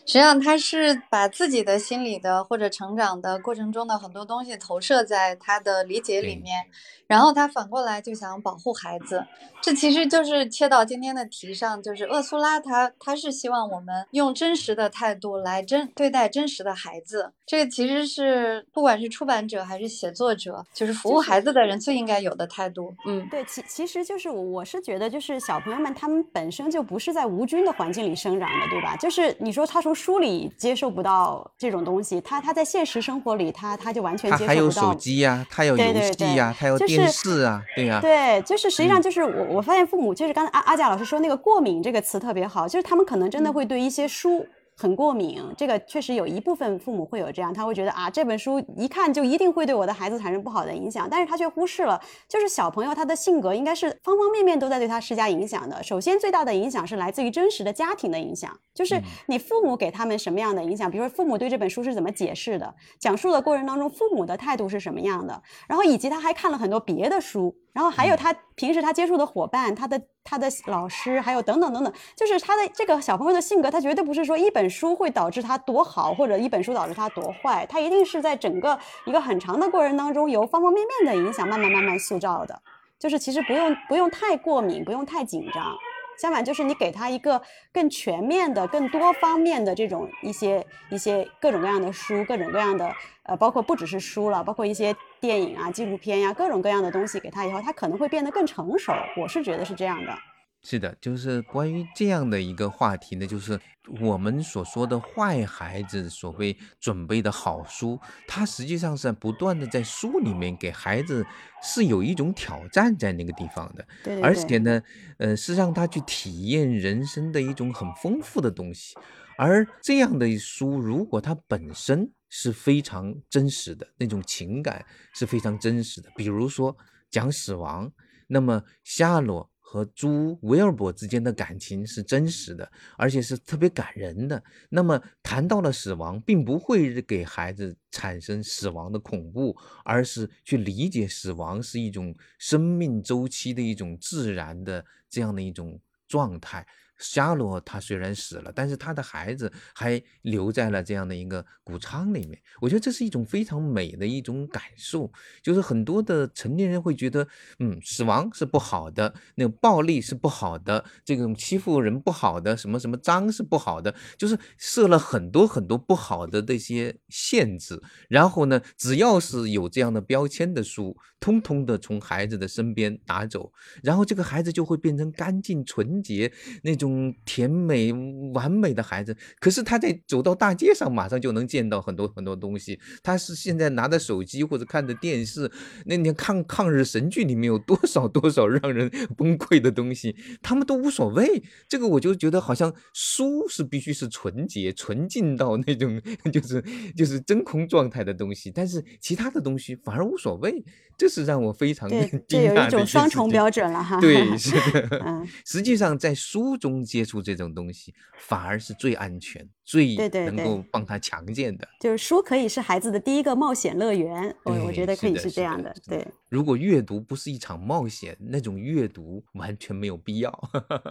实际上他是把自己的心理的或者成长的过程中的很多东西投射在他的理解里面。然后他反过来就想保护孩子，这其实就是切到今天的题上，就是厄苏拉他他是希望我们用真实的态度来真对待真实的孩子，这个其实是不管是出版者还是写作者，就是服务孩子的人最应该有的态度。嗯，对，其其实就是我我是觉得就是小朋友们他们本身就不是在无菌的环境里生长的，对吧？就是你说他从书里接受不到这种东西，他他在现实生活里他他就完全接受不到。他还有手机呀，他有游戏呀，他有电。是啊，对呀，[laughs] 对，就是实际上就是我我发现父母就是刚才阿阿贾老师说那个过敏这个词特别好，就是他们可能真的会对一些书。很过敏，这个确实有一部分父母会有这样，他会觉得啊，这本书一看就一定会对我的孩子产生不好的影响，但是他却忽视了，就是小朋友他的性格应该是方方面面都在对他施加影响的。首先最大的影响是来自于真实的家庭的影响，就是你父母给他们什么样的影响，比如说父母对这本书是怎么解释的，讲述的过程当中父母的态度是什么样的，然后以及他还看了很多别的书。然后还有他平时他接触的伙伴，他的他的老师，还有等等等等，就是他的这个小朋友的性格，他绝对不是说一本书会导致他多好，或者一本书导致他多坏，他一定是在整个一个很长的过程当中，由方方面面的影响，慢慢慢慢塑造的。就是其实不用不用太过敏，不用太紧张。相反，就是你给他一个更全面的、更多方面的这种一些一些各种各样的书，各种各样的呃，包括不只是书了，包括一些电影啊、纪录片呀，各种各样的东西给他以后，他可能会变得更成熟。我是觉得是这样的。是的，就是关于这样的一个话题呢，就是我们所说的坏孩子所谓准备的好书，它实际上是不断的在书里面给孩子是有一种挑战在那个地方的，对，而且呢，呃，是让他去体验人生的一种很丰富的东西。而这样的书，如果它本身是非常真实的，那种情感是非常真实的，比如说讲死亡，那么夏洛。和朱威尔伯之间的感情是真实的，而且是特别感人的。那么谈到了死亡，并不会给孩子产生死亡的恐怖，而是去理解死亡是一种生命周期的一种自然的这样的一种状态。夏洛他虽然死了，但是他的孩子还留在了这样的一个谷仓里面。我觉得这是一种非常美的一种感受。就是很多的成年人会觉得，嗯，死亡是不好的，那个暴力是不好的，这种欺负人不好的，什么什么脏是不好的，就是设了很多很多不好的这些限制。然后呢，只要是有这样的标签的书，通通的从孩子的身边拿走，然后这个孩子就会变成干净纯洁那种。甜美完美的孩子，可是他在走到大街上，马上就能见到很多很多东西。他是现在拿着手机或者看着电视，那你看抗日神剧里面有多少多少让人 [laughs] 崩溃的东西，他们都无所谓。这个我就觉得好像书是必须是纯洁、纯净到那种 [laughs] 就是就是真空状态的东西，但是其他的东西反而无所谓。这是让我非常惊讶的这有一种双重标准了哈。对，[laughs] 是的。嗯，实际上在书中接触这种东西，反而是最安全、最能够帮他强健的。就是书可以是孩子的第一个冒险乐园，我我觉得可以是这样的。对，如果阅读不是一场冒险，那种阅读完全没有必要。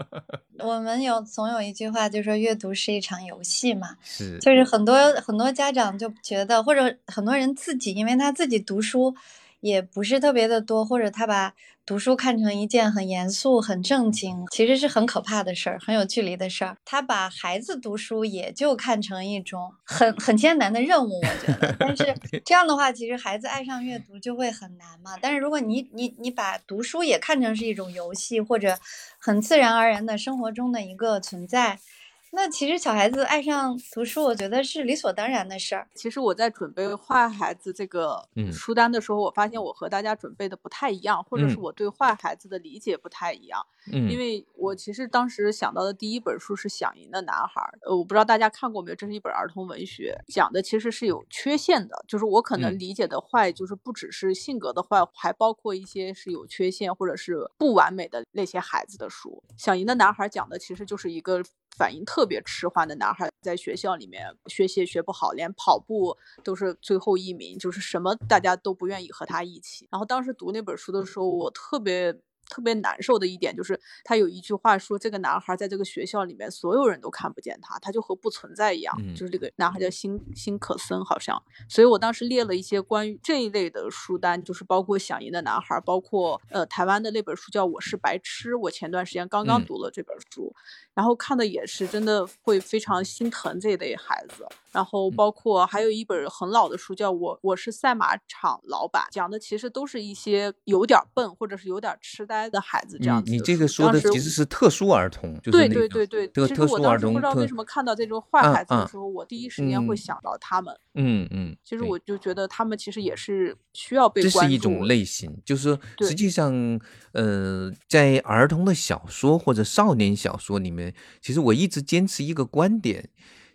[laughs] 我们有总有一句话，就说阅读是一场游戏嘛。是，就是很多很多家长就觉得，或者很多人自己，因为他自己读书。也不是特别的多，或者他把读书看成一件很严肃、很正经，其实是很可怕的事儿，很有距离的事儿。他把孩子读书也就看成一种很很艰难的任务，我觉得。但是 [laughs] 这样的话，其实孩子爱上阅读就会很难嘛。但是如果你你你把读书也看成是一种游戏，或者很自然而然的生活中的一个存在。那其实小孩子爱上读书，我觉得是理所当然的事儿。其实我在准备坏孩子这个书单的时候，我发现我和大家准备的不太一样，或者是我对坏孩子的理解不太一样。嗯，因为我其实当时想到的第一本书是《想赢的男孩》，呃，我不知道大家看过没有，这是一本儿童文学，讲的其实是有缺陷的，就是我可能理解的坏，就是不只是性格的坏，还包括一些是有缺陷或者是不完美的那些孩子的书。《想赢的男孩》讲的其实就是一个。反应特别迟缓的男孩，在学校里面学习也学不好，连跑步都是最后一名，就是什么大家都不愿意和他一起。然后当时读那本书的时候，我特别。特别难受的一点就是，他有一句话说，这个男孩在这个学校里面，所有人都看不见他，他就和不存在一样。就是这个男孩叫辛辛可森，好像。所以我当时列了一些关于这一类的书单，就是包括想赢的男孩，包括呃台湾的那本书叫《我是白痴》，我前段时间刚刚读了这本书，然后看的也是真的会非常心疼这一类孩子。然后包括还有一本很老的书，叫我我是赛马场老板，讲的其实都是一些有点笨或者是有点痴呆的孩子这样子。你这个说的其实是特殊儿童，对对对对。这个特殊儿童不知道为什么看到这种坏孩子的时候，我第一时间会想到他们。嗯嗯。其实我就觉得他们其实也是需要被关注。这是一种类型，就是实际上，呃，在儿童的小说或者少年小说里面，其实我一直坚持一个观点。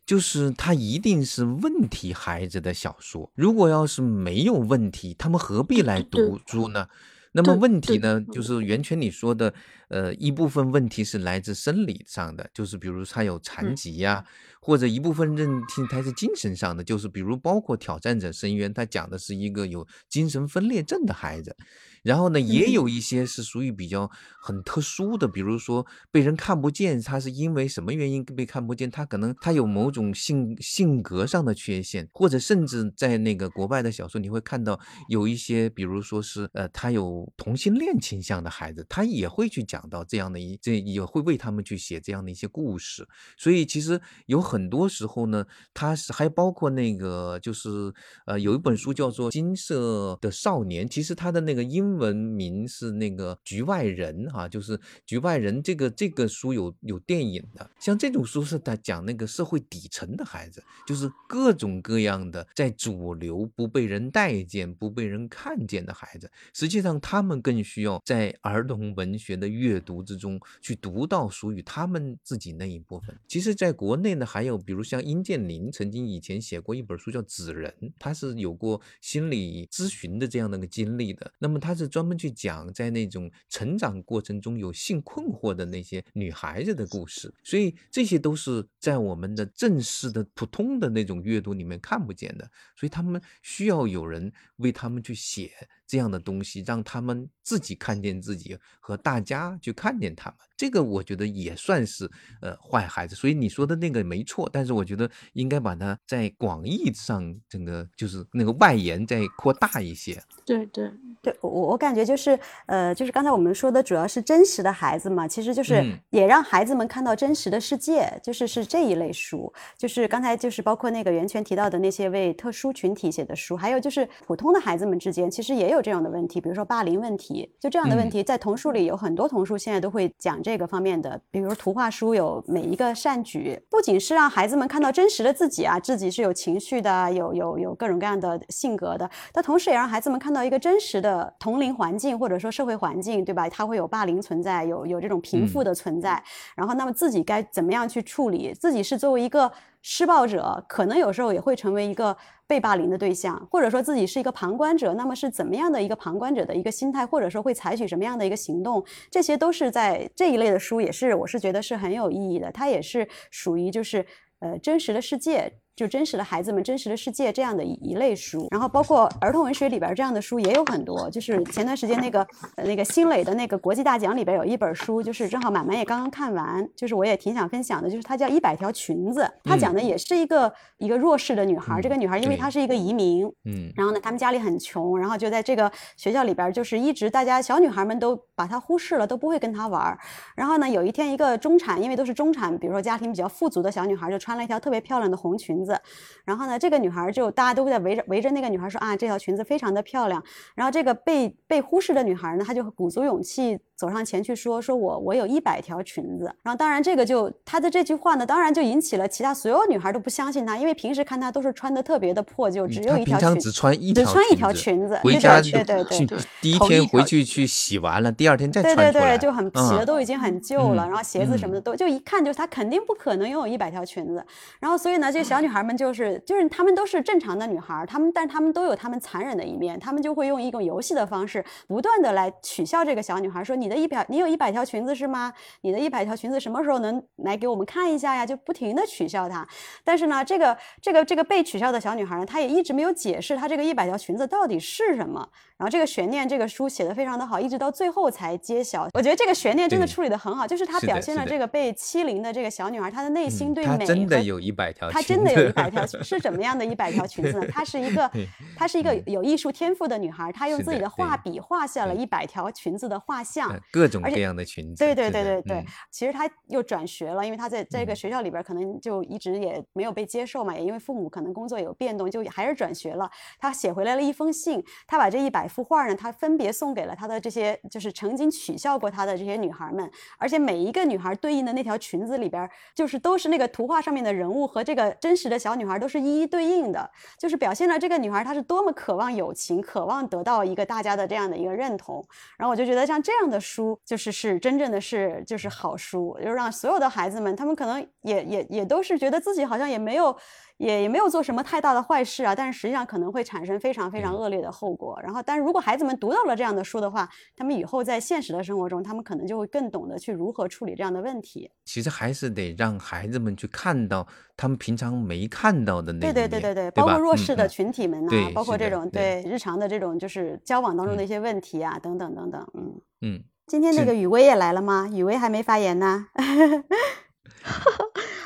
就是他一定是问题孩子的小说，如果要是没有问题，他们何必来读书呢？那么问题呢，就是袁泉你说的，呃，一部分问题是来自生理上的，就是比如他有残疾呀，或者一部分问题他是精神上的，就是比如包括挑战者深渊，他讲的是一个有精神分裂症的孩子。然后呢，也有一些是属于比较很特殊的，比如说被人看不见，他是因为什么原因被看不见？他可能他有某种性性格上的缺陷，或者甚至在那个国外的小说，你会看到有一些，比如说是呃，他有同性恋倾向的孩子，他也会去讲到这样的一，这也会为他们去写这样的一些故事。所以其实有很多时候呢，他是还包括那个就是呃，有一本书叫做《金色的少年》，其实他的那个英。文名是那个局外人哈，就是局外人这个这个书有有电影的，像这种书是他讲那个社会底层的孩子，就是各种各样的在主流不被人待见、不被人看见的孩子，实际上他们更需要在儿童文学的阅读之中去读到属于他们自己那一部分。其实，在国内呢，还有比如像殷建林曾经以前写过一本书叫《纸人》，他是有过心理咨询的这样的一个经历的，那么他是。专门去讲在那种成长过程中有性困惑的那些女孩子的故事，所以这些都是在我们的正式的普通的那种阅读里面看不见的，所以他们需要有人为他们去写这样的东西，让他们自己看见自己和大家去看见他们。这个我觉得也算是呃坏孩子，所以你说的那个没错，但是我觉得应该把它在广义上整个就是那个外延再扩大一些。对对对，我我感觉就是呃就是刚才我们说的主要是真实的孩子嘛，其实就是也让孩子们看到真实的世界，就是是这一类书，就是刚才就是包括那个袁泉提到的那些为特殊群体写的书，还有就是普通的孩子们之间其实也有。有这样的问题，比如说霸凌问题，就这样的问题，在童书里有很多童书现在都会讲这个方面的，比如图画书有每一个善举，不仅是让孩子们看到真实的自己啊，自己是有情绪的，有有有各种各样的性格的，但同时也让孩子们看到一个真实的同龄环境或者说社会环境，对吧？它会有霸凌存在，有有这种贫富的存在，然后那么自己该怎么样去处理？自己是作为一个。施暴者可能有时候也会成为一个被霸凌的对象，或者说自己是一个旁观者，那么是怎么样的一个旁观者的一个心态，或者说会采取什么样的一个行动，这些都是在这一类的书，也是我是觉得是很有意义的，它也是属于就是呃真实的世界。就真实的孩子们，真实的世界这样的一一类书，然后包括儿童文学里边这样的书也有很多。就是前段时间那个那个新蕾的那个国际大奖里边有一本书，就是正好满满也刚刚看完，就是我也挺想分享的，就是它叫《一百条裙子》，它讲的也是一个一个弱势的女孩。这个女孩因为她是一个移民，嗯，然后呢，他们家里很穷，然后就在这个学校里边，就是一直大家小女孩们都把她忽视了，都不会跟她玩。然后呢，有一天一个中产，因为都是中产，比如说家庭比较富足的小女孩，就穿了一条特别漂亮的红裙子。子，然后呢，这个女孩就大家都在围着围着那个女孩说啊，这条裙子非常的漂亮。然后这个被被忽视的女孩呢，她就鼓足勇气。走上前去说：“说我我有一百条裙子。”然后当然这个就她的这句话呢，当然就引起了其他所有女孩都不相信她，因为平时看她都是穿的特别的破旧，只有一条裙，只穿一只穿一条裙子。回家对对对，第一天回去去洗完了，第二天再穿对对对，就很洗的都已经很旧了，然后鞋子什么的都就一看就她肯定不可能拥有一百条裙子。然后所以呢，这小女孩们就是就是她们都是正常的女孩，她们但她们都有她们残忍的一面，她们就会用一种游戏的方式不断的来取笑这个小女孩，说你的一百你有一百。条裙子是吗？你的一百条裙子什么时候能来给我们看一下呀？就不停的取笑她。但是呢，这个这个这个被取笑的小女孩呢，她也一直没有解释她这个一百条裙子到底是什么。然后这个悬念，这个书写的非常的好，一直到最后才揭晓。我觉得这个悬念真的处理的很好，就是她表现了这个被欺凌的这个小女孩，她的内心对美，真的有一百条，她真的有一百条，是怎么样的一百条裙子呢？她是一个，她是一个有艺术天赋的女孩，她用自己的画笔画下了一百条裙子的画像，各种各样的裙子。对对对对对，其实她又转学了，因为她在这个学校里边可能就一直也没有被接受嘛，也因为父母可能工作有变动，就还是转学了。她写回来了一封信，她把这一百。幅画呢，她分别送给了她的这些，就是曾经取笑过她的这些女孩们，而且每一个女孩对应的那条裙子里边，就是都是那个图画上面的人物和这个真实的小女孩都是一一对应的，就是表现了这个女孩她是多么渴望友情，渴望得到一个大家的这样的一个认同。然后我就觉得像这样的书，就是是真正的是就是好书，就让所有的孩子们，他们可能也也也都是觉得自己好像也没有。也也没有做什么太大的坏事啊，但是实际上可能会产生非常非常恶劣的后果。然后，但是如果孩子们读到了这样的书的话，他们以后在现实的生活中，他们可能就会更懂得去如何处理这样的问题。其实还是得让孩子们去看到他们平常没看到的那对对对对对，包括弱势的群体们呐，包括这种对日常的这种就是交往当中的一些问题啊，等等等等。嗯嗯，今天那个雨薇也来了吗？雨薇还没发言呢。[laughs]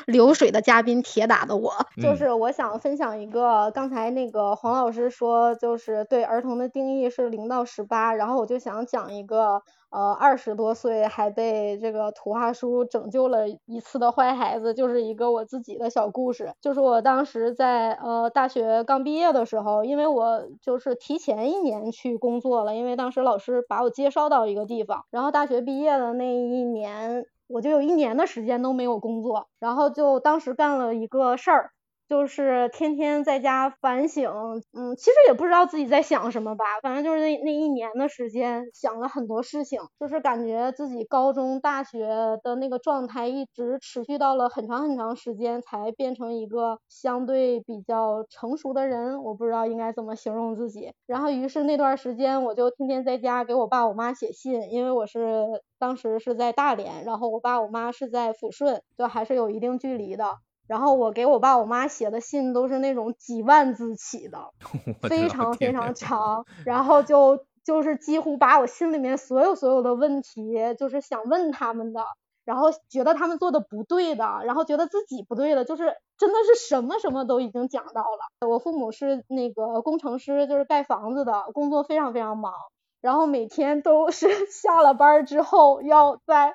流水的嘉宾，铁打的我，就是我想分享一个，刚才那个黄老师说，就是对儿童的定义是零到十八，然后我就想讲一个，呃，二十多岁还被这个图画书拯救了一次的坏孩子，就是一个我自己的小故事，就是我当时在呃大学刚毕业的时候，因为我就是提前一年去工作了，因为当时老师把我介绍到一个地方，然后大学毕业的那一年。我就有一年的时间都没有工作，然后就当时干了一个事儿。就是天天在家反省，嗯，其实也不知道自己在想什么吧，反正就是那那一年的时间想了很多事情，就是感觉自己高中、大学的那个状态一直持续到了很长很长时间，才变成一个相对比较成熟的人，我不知道应该怎么形容自己。然后于是那段时间我就天天在家给我爸我妈写信，因为我是当时是在大连，然后我爸我妈是在抚顺，就还是有一定距离的。然后我给我爸我妈写的信都是那种几万字起的，[laughs] 非常非常长，然后就就是几乎把我心里面所有所有的问题，就是想问他们的，然后觉得他们做的不对的，然后觉得自己不对的，就是真的是什么什么都已经讲到了。我父母是那个工程师，就是盖房子的，工作非常非常忙，然后每天都是 [laughs] 下了班之后要再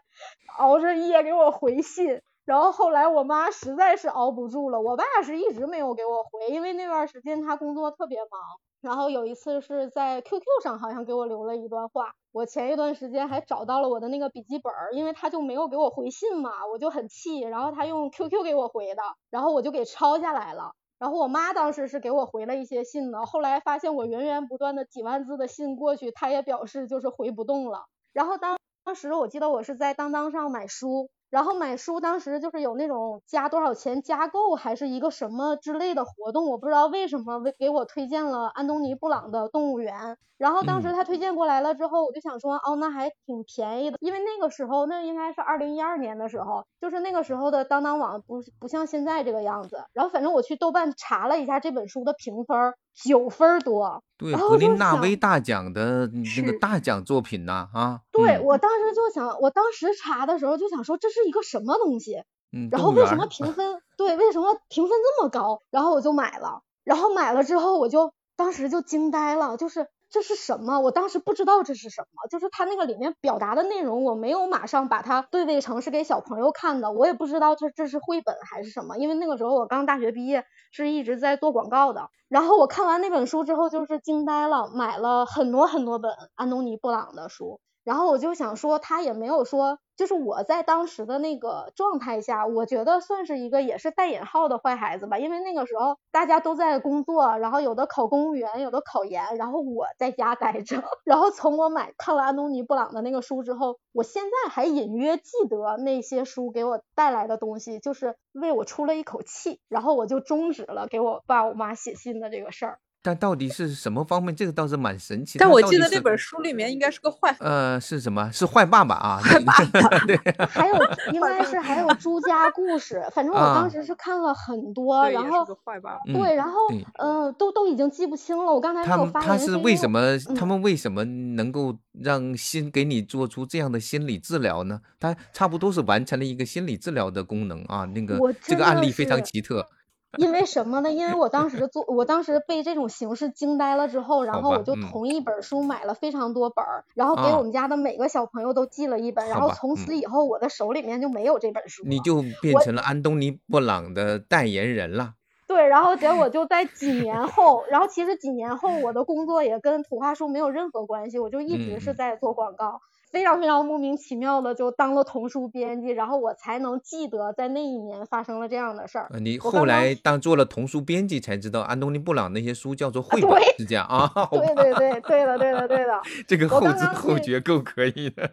熬着夜给我回信。然后后来我妈实在是熬不住了，我爸是一直没有给我回，因为那段时间他工作特别忙。然后有一次是在 QQ 上好像给我留了一段话，我前一段时间还找到了我的那个笔记本，因为他就没有给我回信嘛，我就很气。然后他用 QQ 给我回的，然后我就给抄下来了。然后我妈当时是给我回了一些信的，后来发现我源源不断的几万字的信过去，他也表示就是回不动了。然后当当时我记得我是在当当上买书。然后买书，当时就是有那种加多少钱加购，还是一个什么之类的活动，我不知道为什么为给我推荐了安东尼布朗的动物园。然后当时他推荐过来了之后，我就想说，哦，那还挺便宜的，因为那个时候那应该是二零一二年的时候，就是那个时候的当当网不不像现在这个样子。然后反正我去豆瓣查了一下这本书的评分，九分多。对，格林纳威大奖的那个大奖作品呐，啊。对，我当时就想，我当时查的时候就想说，这是一个什么东西？嗯，然后为什么评分？对，为什么评分这么高？然后我就买了，然后买了之后，我就当时就惊呆了，就是。这是什么？我当时不知道这是什么，就是它那个里面表达的内容，我没有马上把它对位成是给小朋友看的，我也不知道这这是绘本还是什么，因为那个时候我刚大学毕业，是一直在做广告的。然后我看完那本书之后，就是惊呆了，买了很多很多本安东尼布朗的书。然后我就想说，他也没有说，就是我在当时的那个状态下，我觉得算是一个也是带引号的坏孩子吧，因为那个时候大家都在工作，然后有的考公务员，有的考研，然后我在家待着。[laughs] 然后从我买看了安东尼布朗的那个书之后，我现在还隐约记得那些书给我带来的东西，就是为我出了一口气，然后我就终止了给我爸我妈写信的这个事儿。但到底是什么方面？这个倒是蛮神奇。但我记得那本书里面应该是个坏。呃，是什么？是坏爸爸啊！坏爸爸。[laughs] 对。还有，[laughs] 应该是还有朱家故事。反正我当时是看了很多，然后。坏爸爸。对，然后嗯，都都已经记不清了。我刚才没有发言。他是为什么？他们为什么能够让心给你做出这样的心理治疗呢？他差不多是完成了一个心理治疗的功能啊。那个这个案例非常奇特。[laughs] 因为什么呢？因为我当时做，我当时被这种形式惊呆了之后，然后我就同一本书买了非常多本儿，然后给我们家的每个小朋友都寄了一本，然后从此以后我的手里面就没有这本书，你就变成了安东尼布朗的代言人了。[laughs] 对，然后结果就在几年后，然后其实几年后我的工作也跟图画书没有任何关系，我就一直是在做广告。非常非常莫名其妙的就当了童书编辑，然后我才能记得在那一年发生了这样的事儿。你后来当做了童书编辑才知道，安东尼布朗那些书叫做绘本，是这样啊？对对对，对的对的对的。这个后知后觉够可以的。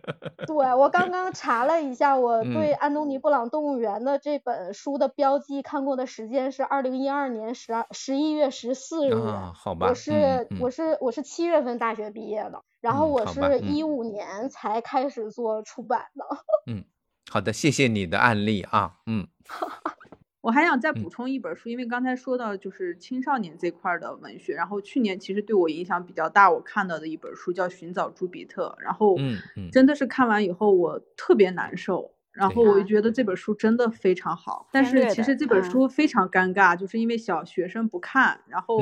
对，我刚刚查了一下，我对安东尼布朗动物园的这本书的标记看过的时间是二零一二年十二十一月十四日。啊，好吧。我是我是我是七月份大学毕业的。然后我是一五年才开始做出版的。[laughs] 嗯，好的，谢谢你的案例啊。嗯，[laughs] 我还想再补充一本书，因为刚才说到就是青少年这块的文学，然后去年其实对我影响比较大，我看到的一本书叫《寻找朱比特》，然后真的是看完以后我特别难受。然后我就觉得这本书真的非常好，但是其实这本书非常尴尬，就是因为小学生不看，然后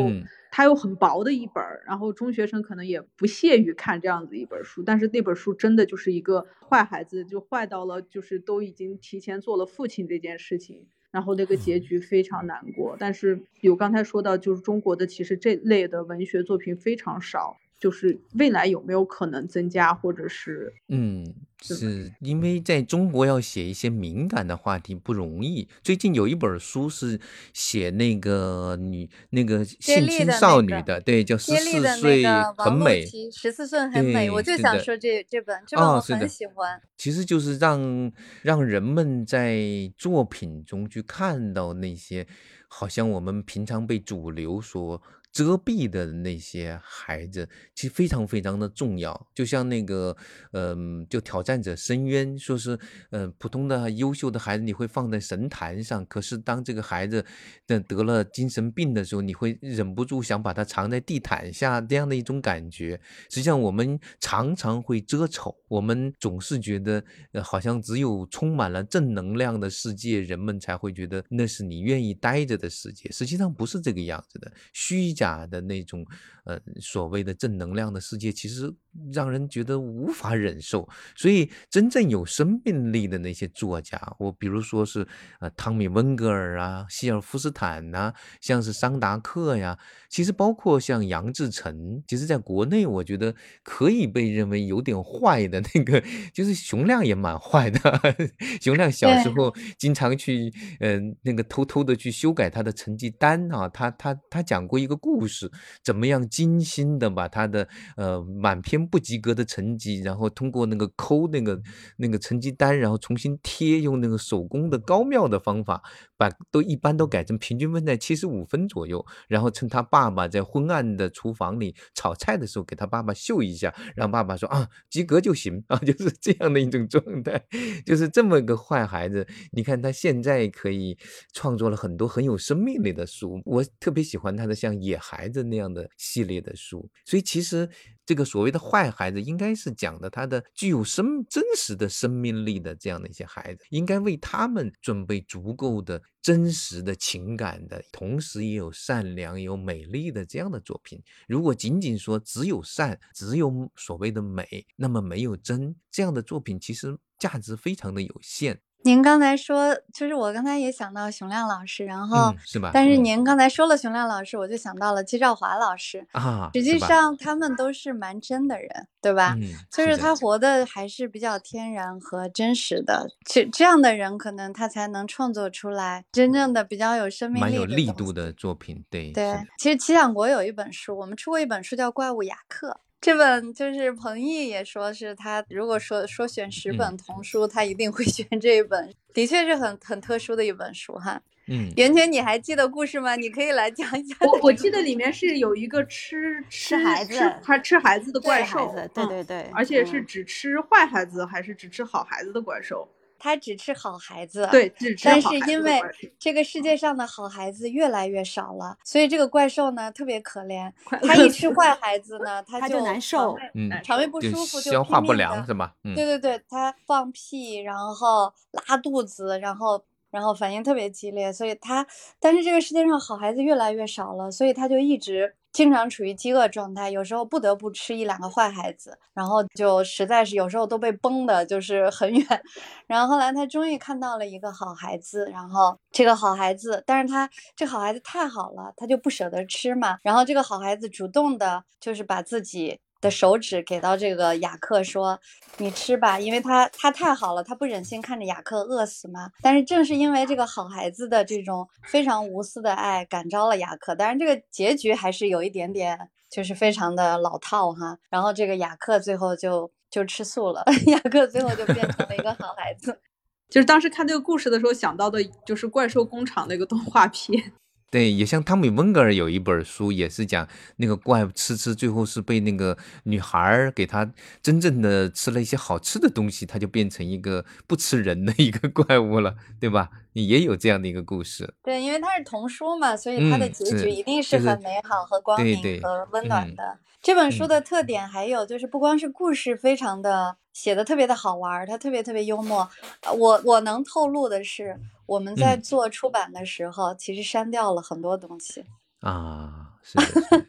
它又很薄的一本，然后中学生可能也不屑于看这样子一本书。但是那本书真的就是一个坏孩子，就坏到了就是都已经提前做了父亲这件事情，然后那个结局非常难过。但是有刚才说到，就是中国的其实这类的文学作品非常少。就是未来有没有可能增加，或者是嗯，是因为在中国要写一些敏感的话题不容易。最近有一本书是写那个女那个性侵少女的，对，叫十四岁很美，十四岁很美。我就想说这这本这本我很喜欢。其实就是让让人们在作品中去看到那些好像我们平常被主流所。遮蔽的那些孩子其实非常非常的重要，就像那个，嗯，就挑战者深渊，说是，嗯，普通的优秀的孩子你会放在神坛上，可是当这个孩子的得了精神病的时候，你会忍不住想把它藏在地毯下，这样的一种感觉。实际上，我们常常会遮丑，我们总是觉得，呃，好像只有充满了正能量的世界，人们才会觉得那是你愿意待着的世界。实际上不是这个样子的，虚。假的那种，呃，所谓的正能量的世界，其实让人觉得无法忍受。所以，真正有生命力的那些作家，我比如说是呃汤米温格尔啊、希尔夫斯坦呐，像是桑达克呀，其实包括像杨志成，其实在国内我觉得可以被认为有点坏的那个，就是熊亮也蛮坏的。[laughs] 熊亮小时候经常去呃那个偷偷的去修改他的成绩单啊，他他他讲过一个故事，怎么样精心的把他的呃满篇不及格的成绩，然后通过那个抠那个那个成绩单，然后重新贴，用那个手工的高妙的方法，把都一般都改成平均分在七十五分左右，然后趁他爸爸在昏暗的厨房里炒菜的时候，给他爸爸秀一下，让爸爸说啊及格就行啊，[laughs] 就是这样的一种状态，就是这么个坏孩子。你看他现在可以创作了很多很有生命力的书，我特别喜欢他的像《野孩子》那样的系列的书，所以其实。这个所谓的坏孩子，应该是讲的他的具有生真实的生命力的这样的一些孩子，应该为他们准备足够的真实的情感的，同时也有善良、有美丽的这样的作品。如果仅仅说只有善，只有所谓的美，那么没有真，这样的作品其实价值非常的有限。您刚才说，就是我刚才也想到熊亮老师，然后是吧？但是您刚才说了熊亮老师，我就想到了季兆华老师啊。实际上他们都是蛮真的人，对吧？嗯，就是他活的还是比较天然和真实的。这这样的人，可能他才能创作出来真正的比较有生命力、蛮有力度的作品。对对，其实齐想国有一本书，我们出过一本书叫《怪物雅克》。这本就是彭毅也说是他，如果说说选十本童书，他一定会 [laughs] 选这一本，的确是很很特殊的一本书哈。嗯，袁泉，你还记得故事吗？你可以来讲一下。我我记得里面是有一个吃吃孩子、还吃孩子的怪兽，对对对，而且是只吃坏孩子还是只吃好孩子的怪兽？他只吃好孩子，对，只吃但是因为这个世界上的好孩子越来越少了，所以这个怪兽呢特别可怜。他一吃坏孩子呢，[laughs] 他就难受，嗯，肠胃不舒服，消化不良是吧？对对对，他放屁，然后拉肚子，然后然后反应特别激烈，所以他，但是这个世界上好孩子越来越少了，所以他就一直。经常处于饥饿状态，有时候不得不吃一两个坏孩子，然后就实在是有时候都被崩的，就是很远。[laughs] 然后后来他终于看到了一个好孩子，然后这个好孩子，但是他这好孩子太好了，他就不舍得吃嘛。然后这个好孩子主动的，就是把自己。的手指给到这个雅克说：“你吃吧，因为他他太好了，他不忍心看着雅克饿死嘛。但是正是因为这个好孩子的这种非常无私的爱，感召了雅克。当然，这个结局还是有一点点，就是非常的老套哈。然后这个雅克最后就就吃素了，[laughs] 雅克最后就变成了一个好孩子。[laughs] 就是当时看这个故事的时候想到的，就是怪兽工厂那个动画片。”对，也像汤米温格尔有一本书，也是讲那个怪物吃吃，最后是被那个女孩儿给他真正的吃了一些好吃的东西，他就变成一个不吃人的一个 [laughs] 怪物了，对吧？也有这样的一个故事。对，因为它是童书嘛，所以它的结局一定是很美好和光明和温暖的。这本书的特点还有就是，不光是故事非常的写的特别的好玩，它特别特别幽默。我我能透露的是。我们在做出版的时候，其实删掉了很多东西啊。是，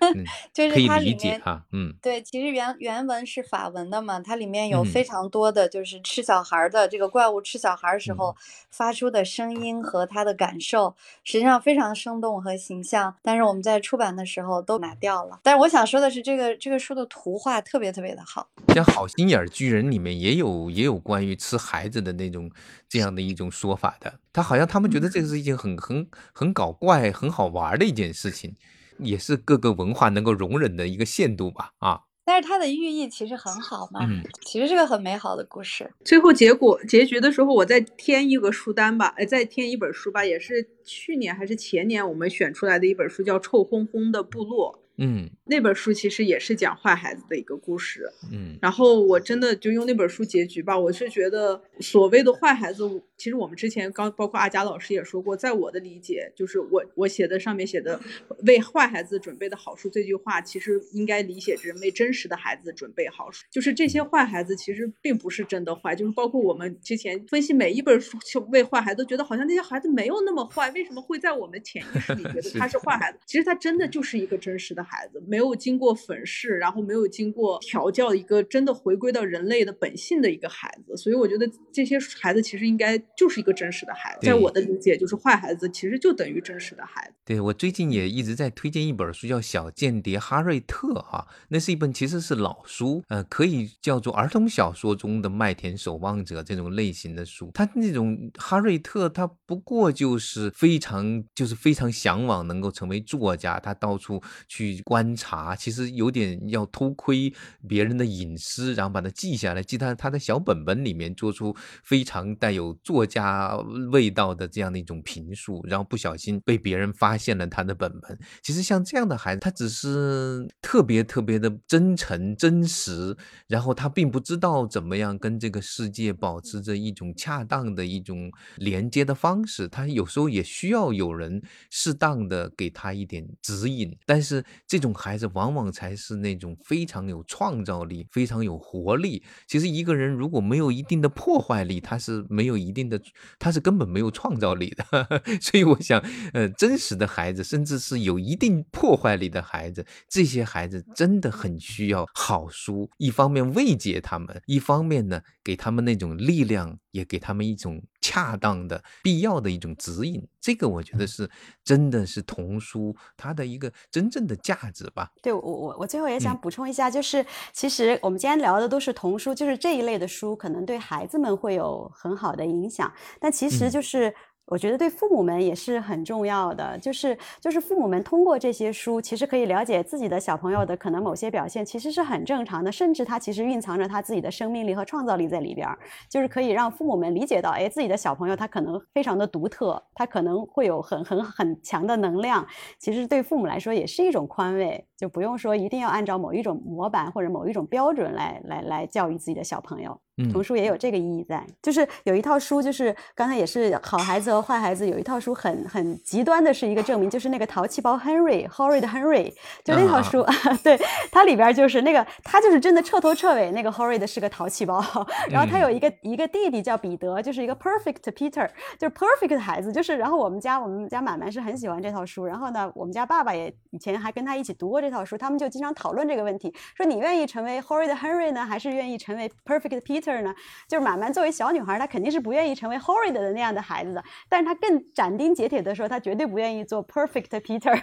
[laughs] 就是它里面嗯，对，其实原原文是法文的嘛，它里面有非常多的就是吃小孩的这个怪物吃小孩时候发出的声音和他的感受，实际上非常生动和形象。但是我们在出版的时候都拿掉了。但是我想说的是，这个这个书的图画特别特别的好。像《好心眼巨人》里面也有也有关于吃孩子的那种这样的一种说法的，他好像他们觉得这个是一件很很很搞怪、很好玩的一件事情。也是各个文化能够容忍的一个限度吧，啊！但是它的寓意其实很好嘛，嗯，其实是个很美好的故事。最后结果结局的时候，我再添一个书单吧，哎，再添一本书吧，也是去年还是前年我们选出来的一本书，叫《臭烘烘的部落》。嗯，那本书其实也是讲坏孩子的一个故事。嗯，然后我真的就用那本书结局吧，我是觉得所谓的坏孩子，其实我们之前刚包括阿佳老师也说过，在我的理解，就是我我写的上面写的为坏孩子准备的好书这句话，其实应该理解成为真实的孩子准备好书。就是这些坏孩子其实并不是真的坏，就是包括我们之前分析每一本书为坏孩子，觉得好像那些孩子没有那么坏，为什么会在我们潜意识里觉得 [laughs] 他是坏孩子？其实他真的就是一个真实的。孩子，没有经过粉饰，然后没有经过调教，一个真的回归到人类的本性的一个孩子。所以我觉得这些孩子其实应该就是一个真实的孩子。在我的理解，就是坏孩子其实就等于真实的孩子。对我最近也一直在推荐一本书，叫《小间谍哈瑞特》哈，那是一本其实是老书，呃，可以叫做儿童小说中的《麦田守望者》这种类型的书。他那种哈瑞特，他不过就是非常就是非常向往能够成为作家，他到处去观察，其实有点要偷窥别人的隐私，然后把它记下来，记他他的小本本里面，做出非常带有作家味道的这样的一种评述，然后不小心被别人发现了他的本本。其实像这样的孩子，他只是特别特别的真诚真实，然后他并不知道怎么样跟这个世界保持着一种恰当的一种连接的方式，他有时候也需要有人适当的给他一点指引。但是这种孩子往往才是那种非常有创造力、非常有活力。其实一个人如果没有一定的破坏力，他是没有一定的，他是根本没有创造力的。[laughs] 所以我想，呃，真实的孩子，甚至是有一定破坏力的孩子，这些孩子真的很需要好书，一方面慰藉他们，一方面呢，给他们那种力量，也给他们一种恰当的、必要的一种指引。这个我觉得是真的是童书它的一个真正的价值吧。对我我我最后也想补充一下，就是其实我们今天聊的都是童书，就是这一类的书可能对孩子们会有很好的影响，但其实就是。我觉得对父母们也是很重要的，就是就是父母们通过这些书，其实可以了解自己的小朋友的可能某些表现，其实是很正常的，甚至他其实蕴藏着他自己的生命力和创造力在里边儿，就是可以让父母们理解到，哎，自己的小朋友他可能非常的独特，他可能会有很很很强的能量，其实对父母来说也是一种宽慰，就不用说一定要按照某一种模板或者某一种标准来来来教育自己的小朋友。童书也有这个意义在，就是有一套书，就是刚才也是好孩子和坏孩子有一套书，很很极端的是一个证明，就是那个淘气包 Henry，Horrid Henry，就那套书，[laughs] 对，它里边就是那个他就是真的彻头彻尾那个 Horrid 是个淘气包，[laughs] 然后他有一个一个弟弟叫彼得，就是一个 Perfect Peter，就是 Perfect 的孩子，就是然后我们家我们家满满是很喜欢这套书，然后呢，我们家爸爸也以前还跟他一起读过这套书，他们就经常讨论这个问题，说你愿意成为 Horrid Henry 呢，还是愿意成为 Perfect Peter？呢，就是满满作为小女孩，她肯定是不愿意成为 horrid 的那样的孩子的。但是她更斩钉截铁的说，她绝对不愿意做 perfect Peter，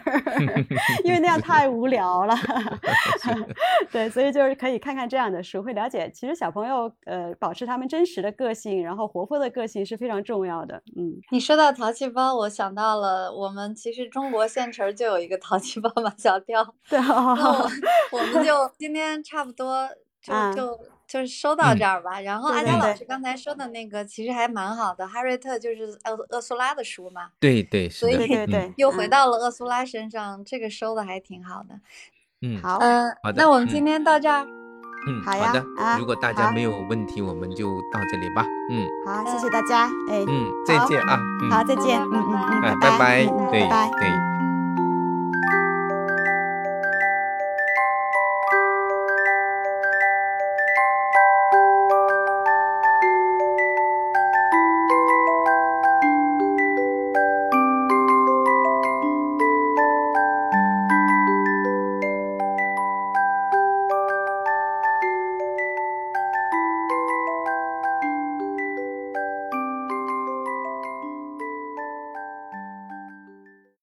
[laughs] 因为那样太无聊了。[laughs] [laughs] 对，所以就是可以看看这样的书，会了解其实小朋友呃保持他们真实的个性，然后活泼的个性是非常重要的。嗯，你说到淘气包，我想到了我们其实中国县城就有一个淘气包马小跳。对，那我我们就今天差不多就就。就是说到这儿吧，然后阿佳老师刚才说的那个其实还蛮好的，哈瑞特就是厄厄苏拉的书嘛，对对，所以对对，又回到了厄苏拉身上，这个收的还挺好的。嗯，好，嗯，那我们今天到这儿，嗯，好的，如果大家没有。问题，我们就到这里吧。嗯，好，谢谢大家，哎，嗯，再见啊，好，再见，嗯嗯嗯，拜拜，拜拜，对。